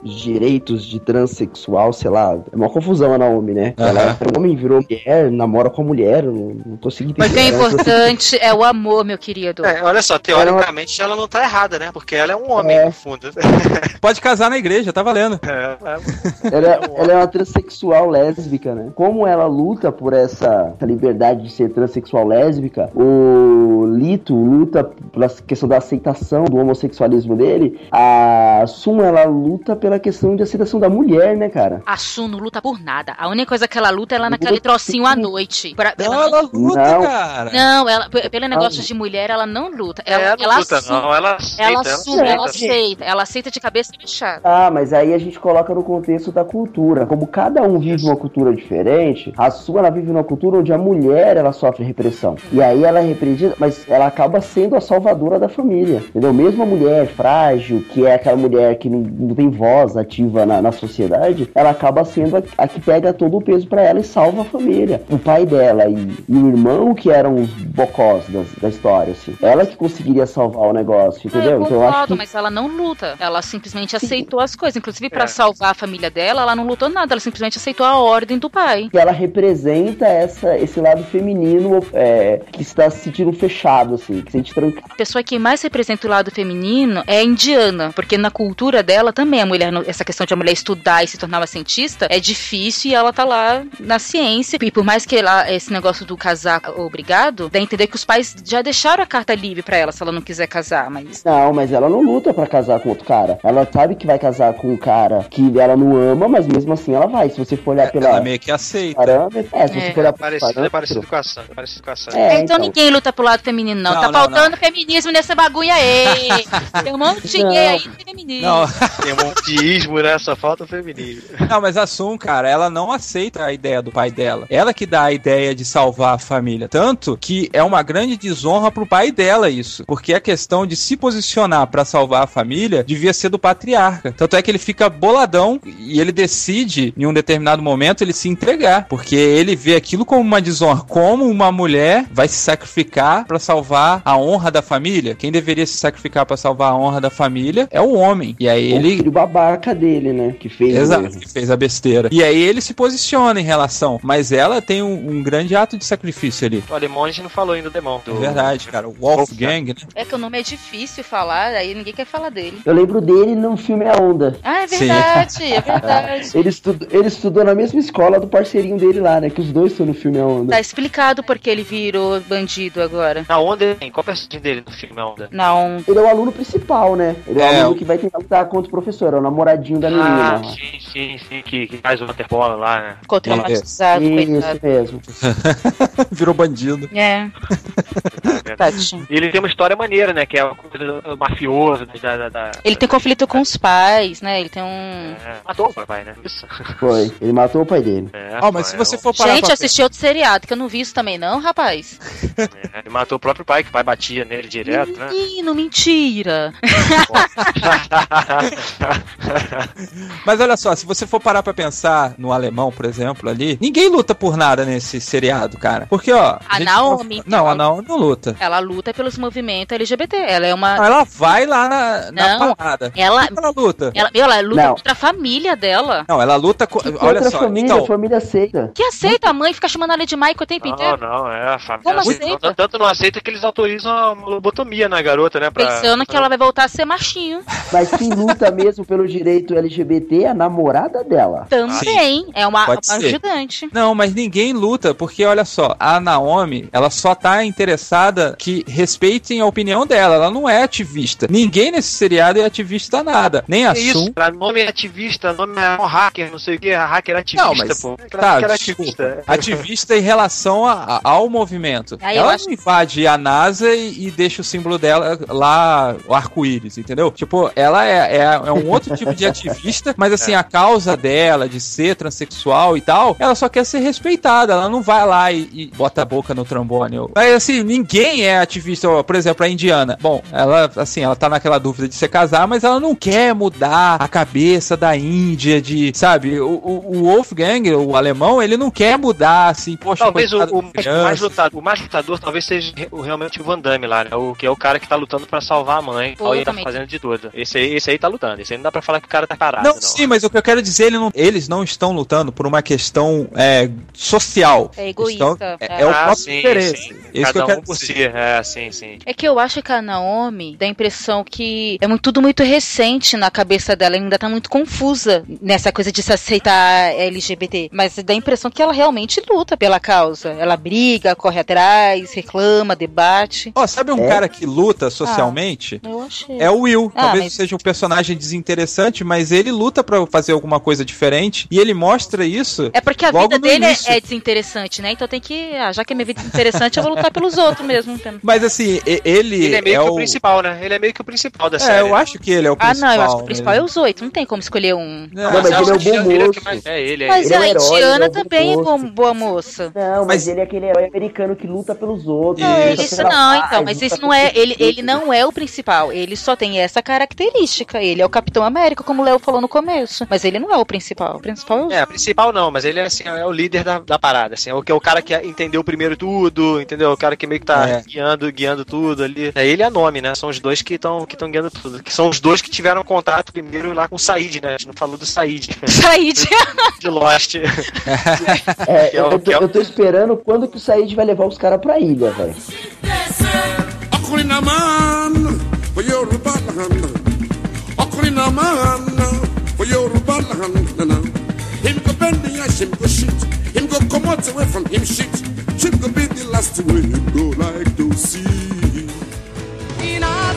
direitos de transexual, sei lá, é uma confusão a Naomi, né? Ela é um homem, virou mulher, namora com a mulher, não, não consegui entender. Mas o que é Ela não consegui- importante é o amor, meu querido. É, olha só, teoricamente ela não tá errada, né? Porque ela é um homem, É. no fundo. Pode casar na igreja, tá valendo. É, é. Ela, é- ela é uma transexual lésbica, né? Como ela luta por essa, essa liberdade de ser transexual lésbica, o Lito luta pela questão da aceitação do homossexualismo dele, a Sun, ela luta pela questão de aceitação da mulher, né, cara? A Su não luta por nada. A única coisa que ela luta é lá Luta naquele trocinho à noite. Pra- Não, ela ela luta, Não. cara. Não, ela, pelo negócio de mulher, ela não luta. Ela, Ela, não ela luta, assume- não. Ela aceita, Ela ela assume, aceita. ela aceita. Ela aceita de cabeça fechada. Ah, mas aí a gente coloca no contexto da cultura. Como cada um vive uma cultura diferente, a sua ela vive numa cultura onde a mulher ela sofre repressão. E aí ela é repreendida, mas ela acaba sendo a salvadora da família. Entendeu? Mesmo a mulher frágil, que é aquela mulher que não, não tem voz ativa na, na sociedade, ela acaba sendo a, a que pega todo o peso pra ela e salva a família. O pai dela e, e o irmão, que eram os bocós das- da história, assim. Ela que conseguiria salvar o negócio, entendeu? eu então eu acho concordo, que. mas ela não luta. Ela simplesmente aceitou as coisas. Inclusive, pra É. salvar a família dela, ela não lutou nada. Ela simplesmente aceitou a ordem do pai. que ela representa essa, esse lado feminino é, que está se sentindo fechado, assim, que se sente trancado. A pessoa que mais representa o lado feminino é a indiana, porque na cultura dela também a mulher, essa questão de a mulher estudar e se tornar uma cientista é difícil e ela tá lá na ciência. E por mais que ela, esse negócio do casar obrigado, dá a entender que os pais já deixaram a carta livre pra ela se ela não quiser casar, mas Não, mas ela não luta pra casar com outro cara. Ela sabe que vai casar com um cara que ela não ama, mas mesmo assim ela vai. Se você for olhar pela Ela meio que aceita. parâmetro, é, se É. você for olhar Parecido, é parâmetro, parecido com a Sam. É parecido com a Sam. É, então, então. ninguém luta pro lado feminino, não. Não, tá não, faltando feminismo nessa bagulho aí. Tem um monte de Não. gay aí feminino. Não, Tem um ismo, né? Só falta feminismo. não, mas a Sun, cara, ela não aceita a ideia do pai dela. Ela que dá a ideia de salvar a família. Tanto que é uma grande desonra pro pai dela isso. Porque a questão de se posicionar pra salvar a família devia ser do patriarca. Tanto é que ele fica boladão e ele decide, em um determinado momento, ele se entregar. Porque ele vê aquilo como uma desonra. Como uma mulher vai se sacrificar pra salvar a honra da família. Quem deveria se sacrificar pra salvar a honra da família é o homem. E aí o ele babaca dele, né? Que fez Exato, que fez a besteira. E aí ele se posiciona em relação, mas ela tem um, um grande ato de sacrifício ali. O alemão a gente não falou ainda do demão. É verdade, cara. O Wolfgang, né? É que o nome é difícil falar, aí ninguém quer falar dele. Eu lembro dele no filme A Onda. Ah, é Sim. verdade, é verdade. Ele estudou, ele estudou na mesma escola do parceirinho dele lá, né? Que os dois estão no filme A Onda. Tá explicado porque ele virou bandido agora. Na onda tem. Qual o personagem dele no filme A Onda? Não. Ele é o aluno principal, né? Ele é, o É, aluno o- que vai tentar lutar contra o professor, é o namoradinho da Ah, menina. sim, sim, sim. Que, que faz o waterpolo lá, né? Ficou traumatizado, Isso coitado. mesmo. Virou bandido. É. E ele tem uma história maneira, né? Que é uma coisa do mafioso, da. da, da- Ele tem conflito com os pais, né? Ele tem um. É, matou o papai, né? Isso. Foi. Ele matou o pai dele. É, Ó, mas se é você um- for parar Gente, assisti outro seriado que eu não vi isso também, não, rapaz. é, ele matou o próprio pai, que o pai batia nele direto, né? Menino, mentira. Mas olha só, se você for parar pra pensar no alemão, por exemplo, ali, ninguém luta por nada nesse seriado, cara. Porque, ó. A gente Naomi, Não, ela- a Naomi não luta. Ela luta pelos movimentos LGBT. Ela é uma. Não, ela vai lá na, na Não. porrada. Ela. Ela luta. Ela, ela luta Não. contra a família dela. Não, ela luta com. Que Olha outra só, família, então. família aceita. Que aceita a mãe ficar chamando ela de Michael o tempo Não, inteiro. não, é a família. Como aceita. aceita? Tanto- Tanto não aceita que eles autorizam a lobotomia na garota, né? Pra... Pensando que ela vai voltar a ser machinho. Mas quem luta mesmo pelo direito LGBT é a namorada dela. Também. É uma, uma ajudante. Não, mas ninguém luta, porque olha só, a Naomi, ela só tá interessada que respeitem a opinião dela, ela não é ativista. Ninguém nesse seriado é ativista nada. Nem a Que isso, Sun. cara, nome é ativista, nome é um hacker, não sei o que, hacker ativista, Não, mas pô. tá, Hacker ativista. Ativista em relação a- a- ao movimento. Aí ela acho- não invade a NASA e, e deixa o símbolo dela lá, o arco-íris, entendeu? Tipo, ela é, é, é um outro tipo de ativista, mas assim, a causa dela de ser transexual e tal, ela só quer ser respeitada. Ela não vai lá e, e bota a boca no trombone. Mas assim, ninguém é ativista. Por exemplo, a indiana. Bom, ela, assim, ela tá naquela dúvida de se casar, mas ela não quer mudar a cabeça da Índia, de, sabe? O, o, o Wolfgang, o alemão, ele não quer mudar, assim, poxa, Talvez o, o mais lutador, o mais lutador talvez seja o, realmente o Van Damme lá, né? O, que é o cara que tá lutando pra salvar a mãe. Pô, Aí tá fazendo de tudo. Esse aí, esse aí tá lutando. Esse aí não dá pra falar que o cara tá parado, Não, não. sim, mas o que eu quero dizer, ele não- eles não estão lutando por uma questão é, social. É egoísta. Estão- é, é o Ah, próprio sim, interesse. sim. É isso que Cada eu quero um por si. É, sim, sim. É que eu acho que a Naomi dá a impressão que é muito- tudo muito recente na cabeça dela, ainda tá muito confusa nessa coisa de se aceitar LGBT. Mas dá a impressão que ela realmente luta pela causa. Ela briga, corre atrás, reclama, debate. Ó, sabe um É? cara que luta socialmente? Eu achei. É o Will. Ah, Talvez mas- seja um personagem desinteressante, mas ele luta pra fazer alguma coisa diferente e ele mostra isso. É porque a Logo vida dele é- início. é desinteressante, né? Então tem que. Ah, já que a minha vida é interessante, eu vou lutar pelos outros mesmo. Mas assim, ele, Ele é meio que o o... principal, né? Ele é meio que o principal da É, série. eu acho que ele é o Ah, principal. não, eu acho que o principal né? é os oito. Não tem como escolher um. Não, Não, mas ele é o que bom ele é o que moço. mais- É ele, é Mas Ele é a Indiana ele é também é boa moça. Não, mas, Mas- ele é aquele herói americano que luta pelos outros. Não, Isso. não, paz, então, mas isso não é. Ele, ele não é o principal. Ele só tem essa característica. Ele é o Capitão América, como o Léo falou no começo. Mas ele não é o principal. O principal é o. É, principal não, mas ele é assim, é o líder da, da parada, assim, é o que é o cara que entendeu primeiro tudo, entendeu? O cara que meio que tá É. guiando, guiando tudo ali. É ele a nome, né? São os dois que estão que estão guiando tudo. Que são os dois que tiveram contato primeiro lá com o Said, né? A gente não falou do Said Said. de Lost. É, é o- eu, tô, é o- eu tô esperando quando que o Said vai levar os caras pra ilha, velho. Man for Yoruba land. Okulina man for Yoruba land. na, na. Him go bend the ash, him go shoot. Him go come out away from him shit. Him go be the last way him go like to see. And I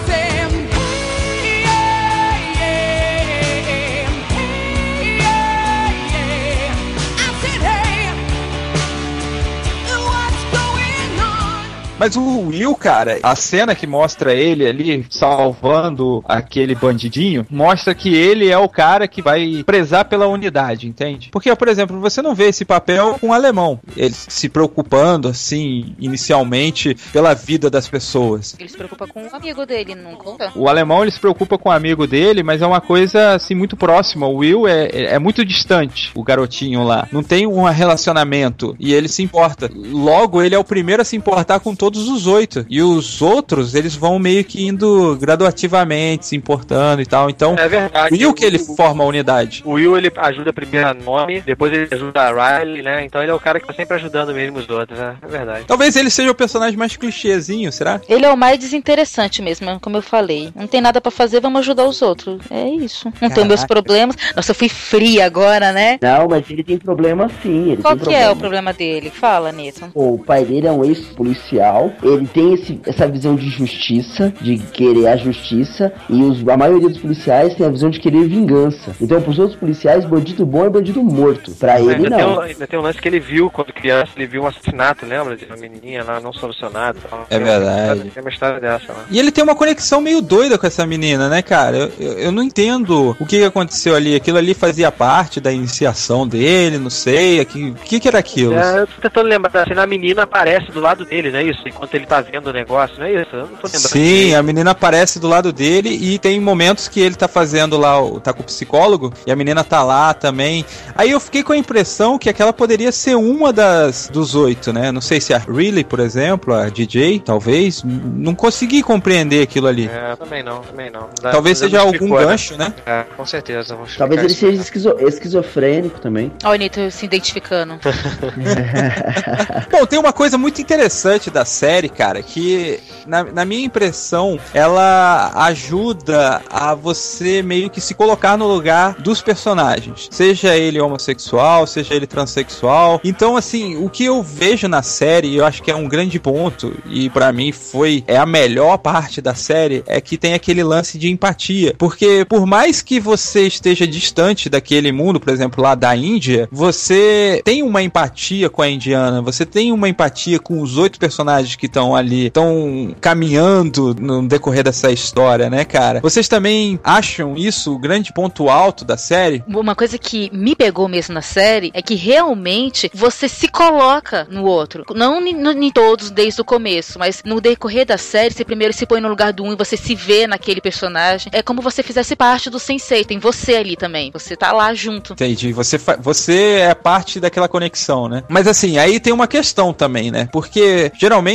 Mas o Will, cara, a cena que mostra ele ali salvando aquele bandidinho, mostra que ele é o cara que vai prezar pela unidade, entende? Porque, por exemplo, você não vê esse papel com o alemão, ele se preocupando, assim, inicialmente, pela vida das pessoas. Ele se preocupa com o amigo dele, não conta? O alemão ele se preocupa com o amigo dele, mas é uma coisa assim muito próxima. O Will é, é é muito distante, o garotinho lá. Não tem um relacionamento e ele se importa. Logo, ele é o primeiro a se importar com todos os oito. E os outros, eles vão meio que indo gradativamente, se importando e tal. Então, É verdade. o Will que ele forma a unidade. O Will, ele ajuda primeiro a nome, depois ele ajuda a Riley, né? Então ele é o cara que tá sempre ajudando mesmo os outros, né? É verdade. Talvez ele seja o personagem mais clichêzinho, será? Ele é o mais desinteressante mesmo, como eu falei. Não tem nada pra fazer, vamos ajudar os outros. É isso. Não tenho meus problemas. Nossa, eu fui fria agora, né? Não, mas ele tem problema sim. Ele Qual tem que é problema. o problema dele? Fala, Nito. O pai dele é um ex-policial ele tem esse, essa visão de justiça, de querer a justiça, e os- a maioria dos policiais tem a visão de querer vingança. Então, pros outros policiais, bandido bom é bandido morto. Pra ele, ainda, tem um, não. ainda tem um lance que ele viu quando criança, ele viu um assassinato, lembra? De uma menininha lá não solucionado. tal. É verdade. Tem uma história dessa lá. E ele tem uma conexão meio doida com essa menina, né, cara? Eu, eu, eu não entendo o que, que aconteceu ali. Aquilo ali fazia parte da iniciação dele, não sei. aqui- O que, que era aquilo? É, eu tô tentando lembrar, assim, a menina aparece do lado dele, não é isso? Enquanto ele tá vendo o negócio, não é isso? Eu não tô lembrando. Sim, a menina aparece do lado dele e tem momentos que ele tá fazendo lá, o- tá com o psicólogo e a menina tá lá também. Aí eu fiquei com a impressão que aquela poderia ser uma das dos oito, né? Não sei se a Riley, por exemplo, a DJ, talvez. Não consegui compreender aquilo ali. É, também não, também não. Dá- Talvez seja algum explicou, né? gancho, né? É, com certeza. Talvez ele seja esquizo- esquizofrênico também. Olha o Nito se identificando. Bom, tem uma coisa muito interessante da série, cara, que na, na minha impressão ela ajuda a você meio que se colocar no lugar dos personagens, seja ele homossexual, seja ele transexual. Então, assim, o que eu vejo na série, eu acho que é um grande ponto e pra mim foi é a melhor parte da série é que tem aquele lance de empatia, porque por mais que você esteja distante daquele mundo, por exemplo, lá da Índia, você tem uma empatia com a indiana, você tem uma empatia com os oito personagens que estão ali, estão caminhando no decorrer dessa história, né, cara? Vocês também acham isso o grande ponto alto da série? Uma coisa que me pegou mesmo na série é que realmente você se coloca no outro. Não em todos desde o começo, mas no decorrer da série, você primeiro se põe no lugar do um e você se vê naquele personagem. É como você fizesse parte do sensei. Tem você ali também. Você tá lá junto. Entendi. Você, você é parte daquela conexão, né? Mas assim, aí tem uma questão também, né? Porque geralmente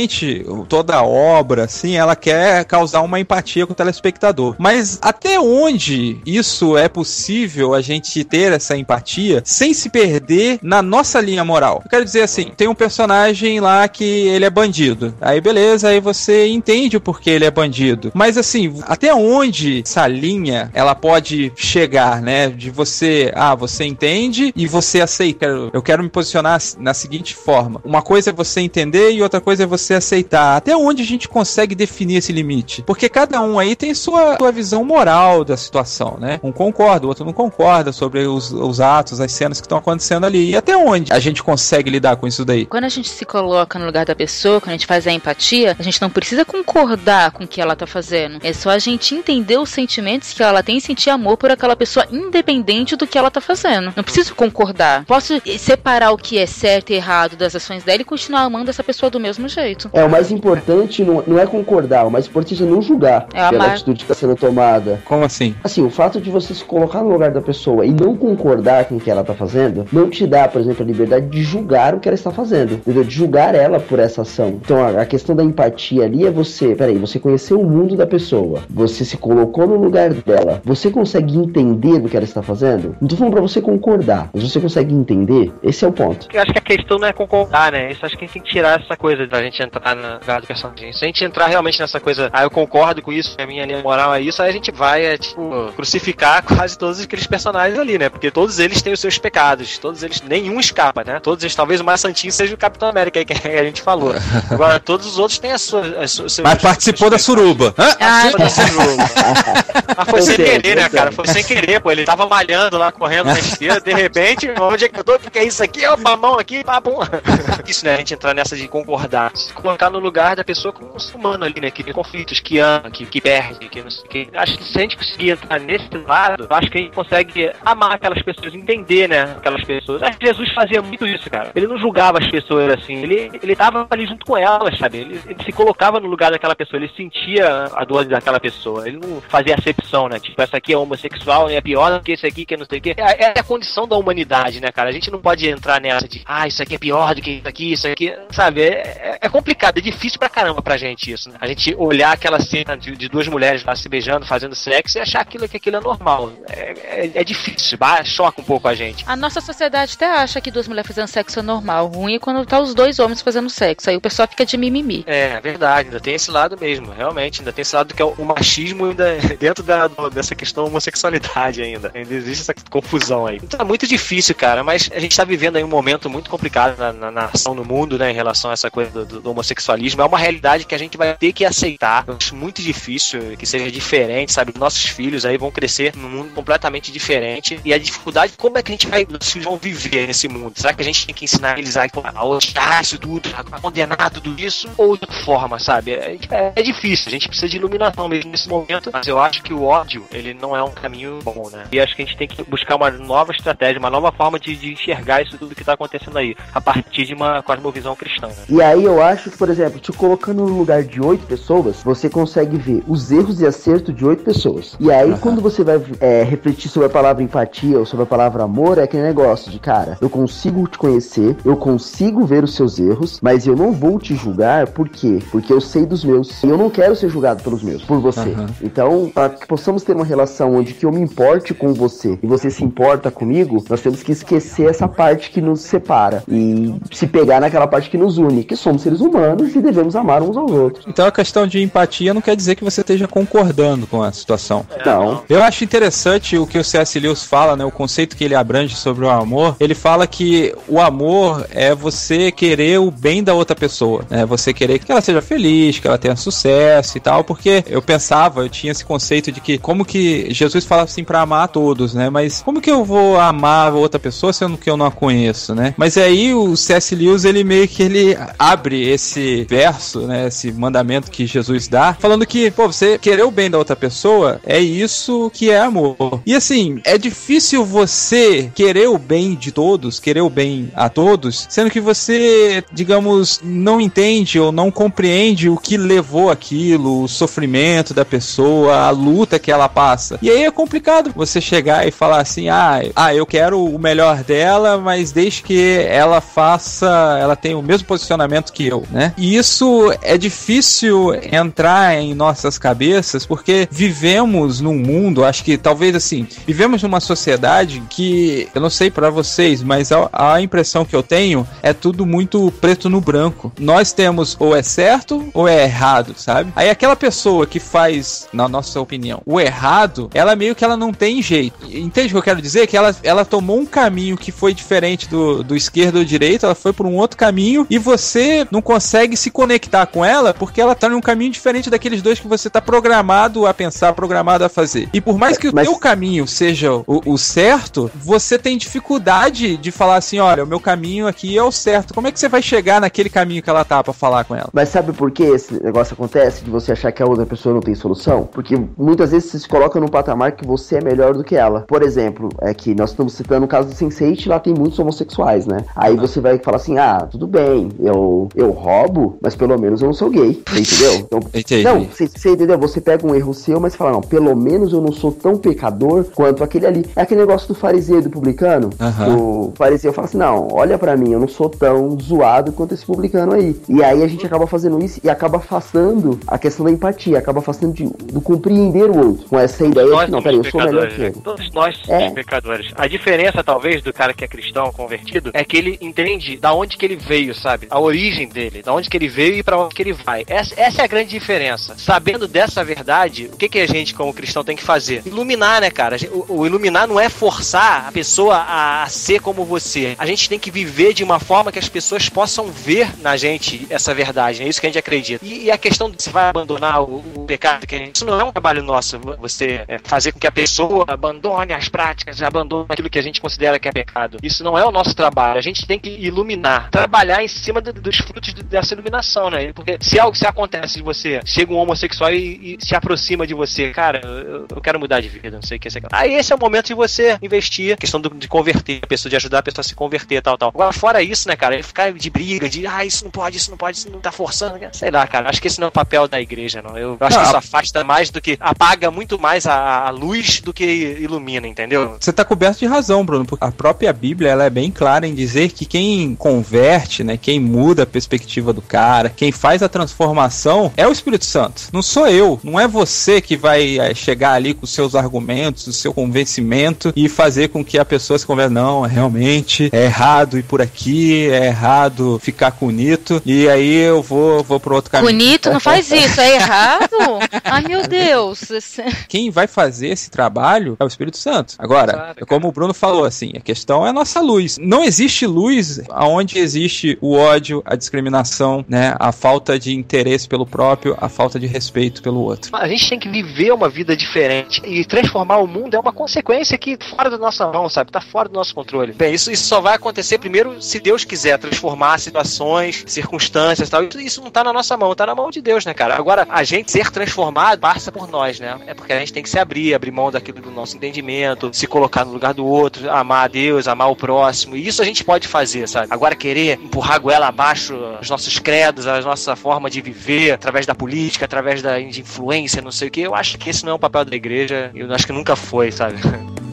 toda obra, assim, ela quer causar uma empatia com o telespectador. Mas até onde isso é possível a gente ter essa empatia sem se perder na nossa linha moral? Eu quero dizer assim, tem um personagem lá que ele é bandido. Aí beleza, aí você entende o porquê ele é bandido. Mas assim, até onde essa linha ela pode chegar, né? De você, ah, você entende e você aceita. Eu quero me posicionar na seguinte forma: uma coisa é você entender e outra coisa é você aceitar. Até onde a gente consegue definir esse limite? Porque cada um aí tem sua, sua visão moral da situação, né? Um concorda, o outro não concorda sobre os, os atos, as cenas que estão acontecendo ali. E até onde a gente consegue lidar com isso daí? Quando a gente se coloca no lugar da pessoa, quando a gente faz a empatia, a gente não precisa concordar com o que ela tá fazendo. É só a gente entender os sentimentos que ela tem e sentir amor por aquela pessoa, independente do que ela tá fazendo. Não preciso concordar. Posso separar o que é certo e errado das ações dela e continuar amando essa pessoa do mesmo jeito. É, o mais importante não, não é concordar, o mais importante é não julgar É pela amar. atitude que está sendo tomada. Como assim? Assim, o fato de você se colocar no lugar da pessoa e não concordar com o que ela tá fazendo, não te dá, por exemplo, a liberdade de julgar o que ela está fazendo, entendeu? De julgar ela por essa ação. Então, a, a questão da empatia ali é você, peraí, você conheceu o mundo da pessoa, você se colocou no lugar dela, você consegue entender do que ela está fazendo? Não tô falando pra você concordar, mas você consegue entender? Esse é o ponto. Eu acho que a questão não é concordar, né? Isso acho que a gente tem que tirar essa coisa da gente entrar na do personagem. Se a gente entrar realmente nessa coisa, ah, eu concordo com isso, a minha linha moral é isso, aí a gente vai, é, tipo, crucificar quase todos aqueles personagens ali, né? Porque todos eles têm os seus pecados, todos eles, nenhum escapa, né? Todos eles, talvez o mais santinho seja o Capitão América aí que a gente falou. Agora, todos os outros têm as suas. As suas seus- Mas participou da seus suruba. Hã? Ah, Participou da suruba. Mas foi Eu sem sei, querer, né, cara? sei. Foi sem querer, pô. Ele tava malhando lá, correndo na esteira, de repente, onde é que eu tô? O que que é isso aqui? Opa, a mão aqui, papum. Isso, né? A gente entrar nessa de concordar. Colocar no lugar da pessoa como um ser humano ali, né? Que tem conflitos, que ama, que, que perde, que não sei o que. Acho que se a gente conseguir entrar nesse lado, acho que a gente consegue amar aquelas pessoas, entender, né? Aquelas pessoas. Acho que Jesus fazia muito isso, cara. Ele não julgava as pessoas assim. Ele, ele tava ali junto com elas, sabe? Ele, ele se colocava no lugar daquela pessoa. Ele sentia a dor daquela pessoa. Ele não fazia acepção, né? Tipo, essa aqui é homossexual, né? É pior do que esse aqui, que não sei o quê. É, é a condição da humanidade, né, cara? A gente não pode entrar nessa de, ah, isso aqui é pior do que isso aqui, isso aqui. Sabe? É, é- é complicado, é difícil pra caramba pra gente isso, né? A gente olhar aquela cena de, de duas mulheres lá se beijando, fazendo sexo e achar aquilo que aquilo é normal. É, é, é difícil, choca um pouco a gente. A nossa sociedade até acha que duas mulheres fazendo sexo é normal. Ruim é quando tá os dois homens fazendo sexo. Aí o pessoal fica de mimimi. É, verdade, ainda tem esse lado mesmo, realmente, ainda tem esse lado que é o, machismo ainda dentro da, dessa questão homossexualidade ainda. Ainda existe essa confusão aí. Então é muito difícil, cara, mas a gente tá vivendo aí um momento muito complicado na, na nação, no mundo, né, em relação a essa coisa do, do homossexualismo é uma realidade que a gente vai ter que aceitar. Eu acho muito difícil que seja diferente, sabe? Nossos filhos aí vão crescer num mundo completamente diferente e a dificuldade, como é que a gente vai, nossos filhos vão viver nesse mundo? Será que a gente tem que ensinar eles a, a odiar isso tudo, a condenar tudo isso? Ou de outra forma, sabe? É, é- é difícil, a gente precisa de iluminação mesmo nesse momento, mas eu acho que o ódio, ele não é um caminho bom, né? E acho que a gente tem que buscar uma nova estratégia, uma nova forma de, de enxergar isso tudo que tá acontecendo aí, a partir de uma cosmovisão cristã, né? E aí eu acho que, por exemplo, te colocando no lugar de oito pessoas, você consegue ver os erros e acertos de oito pessoas. E aí, quando você vai é, refletir sobre a palavra empatia ou sobre a palavra amor, é aquele negócio de, cara, eu consigo te conhecer, eu consigo ver os seus erros, mas eu não vou te julgar, por quê? Porque eu sei dos meus. E eu não quero ser julgado pelos meus, por você. Aham. Então, para que possamos ter uma relação onde que eu me importe com você e você se importa comigo, nós temos que esquecer essa parte que nos separa e se pegar naquela parte que nos une, que somos seres humanos e devemos amar uns aos outros. Então a questão de empatia não quer dizer que você esteja concordando com a situação. Não. Eu acho interessante o que o C.S. Lewis fala, né? O conceito que ele abrange sobre o amor. Ele fala que o amor é você querer o bem da outra pessoa, né? Você querer que ela seja feliz, que ela tenha sucesso e tal, porque eu pensava, eu tinha esse conceito de que como que Jesus fala assim pra amar a todos, né? Mas como que eu vou amar outra pessoa sendo que eu não a conheço, né? Mas aí o C.S. Lewis ele meio que ele abre esse verso, né? Esse mandamento que Jesus dá, falando que, pô, você querer o bem da outra pessoa é isso que é amor. E assim, é difícil você querer o bem de todos, querer o bem a todos, sendo que você, digamos, não entende ou não compreende o que levou aquilo, o sofrimento da pessoa, a luta que ela passa. E aí é complicado você chegar e falar assim: ah, ah, eu quero o melhor dela, mas desde que ela faça, ela tenha o mesmo posicionamento que eu, né? E isso é difícil entrar em nossas cabeças porque vivemos num mundo, acho que talvez assim, vivemos numa sociedade que eu não sei pra vocês, mas a, a impressão que eu tenho é tudo muito preto no branco. Nós temos ou é certo ou é errado, sabe? Aí aquela pessoa que faz, na nossa opinião, o errado, ela meio que ela não tem jeito. Entende o que eu quero dizer? Que ela, ela tomou um caminho que foi diferente do, do esquerdo ou direito, ela foi por um outro caminho e você não consegue se conectar com ela porque ela tá num caminho diferente daqueles dois que você tá programado a pensar, programado a fazer. E por mais que o Mas- teu caminho seja o, o certo, você tem dificuldade de falar assim, olha, o meu caminho aqui é o certo. Como é que você vai chegar naquele caminho que ela tá pra falar com ela? Mas sabe por que esse negócio acontece? De você achar que a outra pessoa não tem solução? Porque muitas vezes você se coloca num patamar que você é melhor do que ela. Por exemplo, é que nós estamos citando o caso do Sense8, lá tem muitos homossexuais, né? Aí você vai falar assim: ah, tudo bem, eu, eu roubo, mas pelo menos eu não sou gay. Você entendeu? Então, Entendi. não, você, você entendeu? Você pega um erro seu, mas fala, não, pelo menos eu não sou tão pecador quanto aquele ali. É aquele negócio do fariseu e do publicano. O fariseu fala assim, não, olha pra mim, eu não sou tão zoado quanto esse publicano aí. E aí a gente acaba fazendo isso e acaba afastando a questão da empatia, acaba afastando de, do compreender o outro. Com essa ideia Nós de, não, somos peraí, eu sou melhor que né? ele. Todos nós somos É. pecadores. A diferença, talvez, do cara que é cristão, convertido, é que ele entende da onde que ele veio, sabe? A origem dele, da onde que ele veio e pra onde que ele vai. Essa, essa é a grande diferença. Sabendo dessa verdade, o que que a gente, como cristão, tem que fazer? Iluminar, né, cara? O, o iluminar não é forçar a pessoa a, ser como você. A gente tem que viver de uma forma que as pessoas possam ver na gente essa verdade. É isso que a gente acredita. E, e a questão de se vai abandonar o, o pecado, que gente, isso não é um trabalho nosso. Você é, fazer com que a pessoa abandone as práticas, abandone aquilo que a gente considera que é pecado. Isso não é o nosso trabalho. A gente tem que iluminar, trabalhar em cima do- dos frutos de- dessa iluminação, né? Porque se algo se acontece de você, chega um homossexual e, e se aproxima de você, cara, eu, eu quero mudar de vida, não sei o que. sei o que. Aí esse é o momento de você investir, questão do- de converter a pessoa, de ajudar a pessoa a se converter, tal, tal. Agora, fora isso, né, cara, ele ficar de briga, de ah, isso não pode, isso não pode, isso não tá forçando, né? sei lá, cara. Acho que esse não é o papel da igreja, não. Eu acho que Ah, isso afasta mais do que apaga muito mais a, a luz do que ilumina, entendeu? Você tá coberto de razão, Bruno, porque a própria Bíblia ela é bem clara em dizer que quem converte, né, quem muda a perspectiva do cara, quem faz a transformação é o Espírito Santo. Não sou eu, não é você que vai eh, chegar ali com os seus argumentos, o seu convencimento e fazer com que a pessoa se converta. Não, realmente é errado ir por aqui, é errado ficar com o Nito e aí eu vou vou pro outro caminho. Bonito, não faz isso, é errado? Ai, meu Deus. quem vai fazer esse trabalho é o Espírito Santo. Agora, cara. como o Bruno falou, assim, a questão é a nossa luz. Não existe luz onde existe o ódio, a relação, né, à falta de interesse pelo próprio, à falta de respeito pelo outro. A gente tem que viver uma vida diferente e transformar o mundo é uma consequência que fora da nossa mão, sabe? Tá fora do nosso controle. Bem, isso, isso só vai acontecer primeiro se Deus quiser transformar situações, circunstâncias e tal. Isso, isso não tá na nossa mão, tá na mão de Deus, né, cara? Agora, a gente ser transformado passa por nós, né? É porque a gente tem que se abrir, abrir mão daquilo do nosso entendimento, se colocar no lugar do outro, amar a Deus, amar o próximo. E isso a gente pode fazer, sabe? Agora, querer empurrar a goela abaixo os nossos credos, a nossa forma de viver, através da política, através da influência, não sei o que, eu acho que esse não é o papel da igreja. Eu acho que nunca foi, sabe?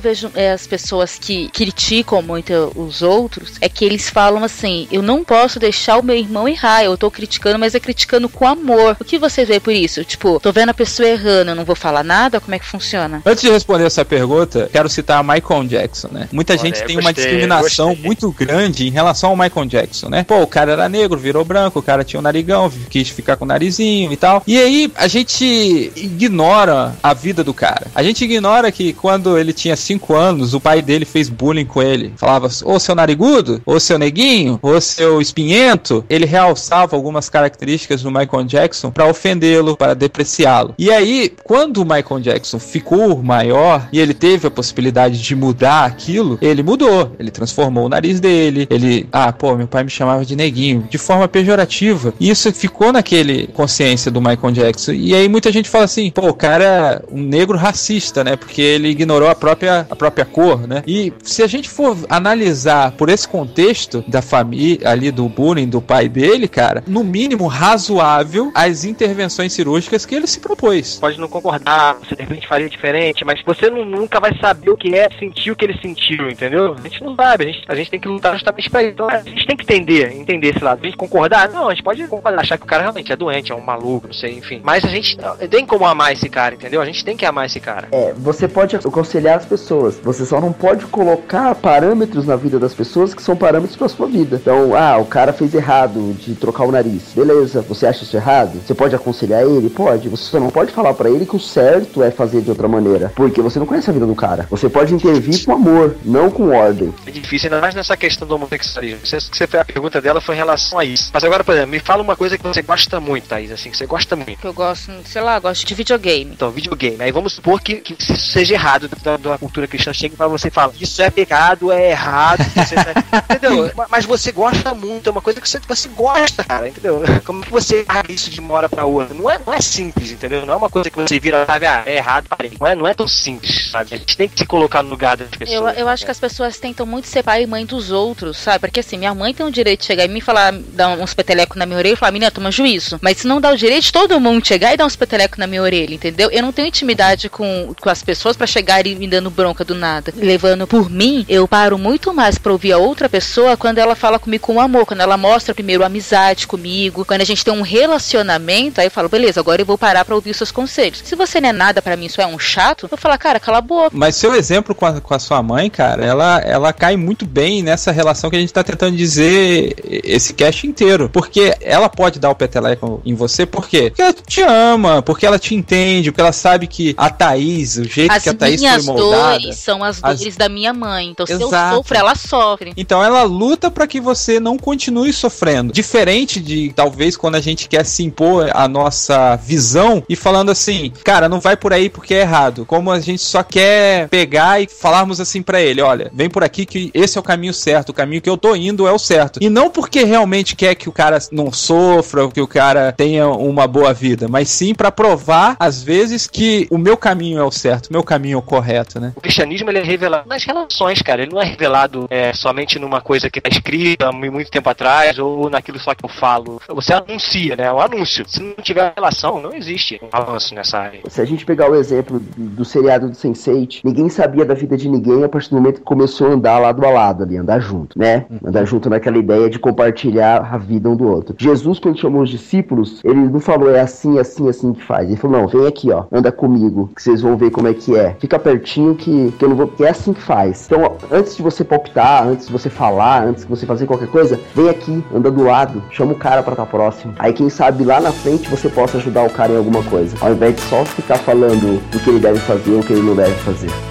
eu vejo é as pessoas que criticam muito os outros é que eles falam assim: eu não posso deixar o meu irmão errar, eu tô criticando, mas é criticando com amor. O que você vê por isso? Tipo, tô vendo a pessoa errando, eu não vou falar nada? Como é que funciona? Antes de responder essa pergunta, quero citar Michael Jackson, né? Muita Olha, gente tem uma gostei, discriminação gostei. muito grande em relação ao Michael Jackson, né? Pô, o cara era negro, virou branco, o cara tinha um narigão, quis ficar com o narizinho e tal. E aí a gente ignora a vida do cara. A gente ignora que quando ele tinha 5 anos, o pai dele fez bullying com ele. Falava, ô seu narigudo, ô seu neguinho, ô seu espinhento. Ele realçava algumas características do Michael Jackson pra ofendê-lo, para depreciá-lo. E aí, quando o Michael Jackson ficou maior e ele teve a possibilidade de mudar aquilo, ele mudou. Ele transformou o nariz dele. Ele, ah, pô, meu pai me chamava de neguinho, de forma pejorativa. E isso ficou naquele consciência do Michael Jackson. E aí muita gente fala assim, pô, o cara é um negro racista, né? Porque ele ignorou a própria, a própria cor, né? E se a gente for analisar por esse contexto da família ali do bullying do pai dele, cara, no mínimo razoável as intervenções cirúrgicas que ele se propôs. Pode não concordar, você de repente faria diferente, mas você não- nunca vai saber o que é sentir o que ele sentiu, entendeu? A gente não sabe, a gente, a gente tem que lutar justamente pra isso. Então a gente tem que entender, entender esse lado. A gente concordar? Não, a gente pode concordar, achar que o cara realmente é doente, é um maluco, não sei, enfim. Mas a gente tem como amar esse cara, entendeu? A gente tem que amar esse cara. É, você pode aconselhar as pessoas, você só não pode colocar parâmetros na vida das pessoas que são parâmetros pra sua vida. Então, ah, o cara fez errado de trocar o nariz. Beleza, você acha isso errado? Você pode aconselhar ele? Pode. Você só não pode falar pra ele que o certo é fazer de outra maneira, porque você não conhece a vida do cara. Você pode intervir com amor, não com ordem. É difícil, ainda mais nessa questão do homossexualismo. Que você fez a pergunta dela foi em relação a isso. Mas agora, por exemplo, me fala uma coisa que você gosta muito, Thaís, assim, que você gosta muito. Eu gosto, sei lá, gosto de videogame. Então, videogame. Aí vamos supor que, que isso seja errado da, da cultura cristã. Chega pra você e fala, isso é pecado, é errado. Você tá... entendeu? Ma- Mas você gosta muito, é uma coisa que você, você gosta, cara, entendeu? Como que você larga isso de uma hora pra outra? Não é, não é simples, entendeu? Não é uma coisa que você vira, sabe, ah, é errado, parei. Não é, não é tão simples, sabe? A gente tem que se colocar no lugar das pessoas. Eu, eu acho que as pessoas tentam muito ser pai e mãe dos outros, sabe? Porque assim, minha mãe tem o direito de chegar e me falar, dar uns petelecos na minha orelha e falar, menina, toma juízo. Mas se não dá o direito de todo mundo chegar e dar uns petelecos na minha orelha, entendeu? Eu não tenho intimidade com, com as pessoas pra chegar e me dando bronca do nada. Levando por mim, eu paro muito mais pra ouvir a outra pessoa quando ela fala comigo com amor, quando ela mostra primeiro amizade comigo, quando a gente tem um relacionamento, aí eu falo, beleza, agora eu vou parar pra ouvir os seus conselhos. Se você não é nada pra mim, só é um chato, eu vou falar, cara, cala a boca. Mas seu exemplo com a, com a sua mãe, cara, ela, ela cai muito bem nessa relação que a gente tá tentando dizer esse cast inteiro. Porque ela pode dar o peteleco em você, por quê? Porque ela te ama, porque ela te entende, porque ela sabe que a Thaís, o jeito As que a Thaís foi moldada. São as As- dores da minha mãe. Então, se Exato. eu sofro, ela sofre. Então ela luta pra que você não continue sofrendo. Diferente de talvez quando a gente quer se impor a nossa visão e falando assim, cara, não vai por aí porque é errado. Como a gente só quer pegar e falarmos assim pra ele, olha, vem por aqui que esse é o caminho certo, o caminho que eu tô indo é o certo. E não porque realmente quer que o cara não sofra, que o cara tenha uma boa vida, mas sim pra provar às vezes que o meu caminho é o certo, o meu caminho é o correto. né? O cristianismo ele é revelado nas relações, cara. Ele não é revelado é, somente numa coisa que tá escrita há muito tempo atrás ou naquilo só que eu falo. Você anuncia, né? É um anúncio. Se não tiver relação, não existe um avanço nessa área. Se a gente pegar o exemplo do seriado do Sense8, ninguém sabia da vida de ninguém a partir do momento que começou a andar lado a lado ali, andar junto, né? Andar junto naquela ideia de compartilhar a vida um do outro. Jesus, quando chamou os discípulos, ele não falou é assim, assim, assim que faz. Ele falou, não, vem aqui, ó, anda comigo, que vocês vão ver como é que é. Fica pertinho que, que eu não vou. que é assim que faz. Então, antes de você palpitar, antes de você falar, antes de você fazer qualquer coisa, vem aqui, anda do lado, chama o cara pra estar próximo. Aí quem sabe lá na frente você possa ajudar o cara em alguma coisa. Ao invés de só ficar falando do que ele deve fazer ou o que ele não deve fazer.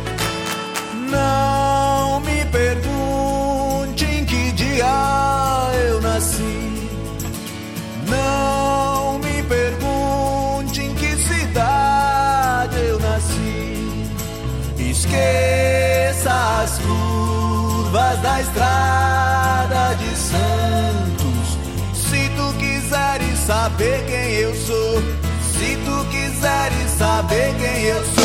Saber quem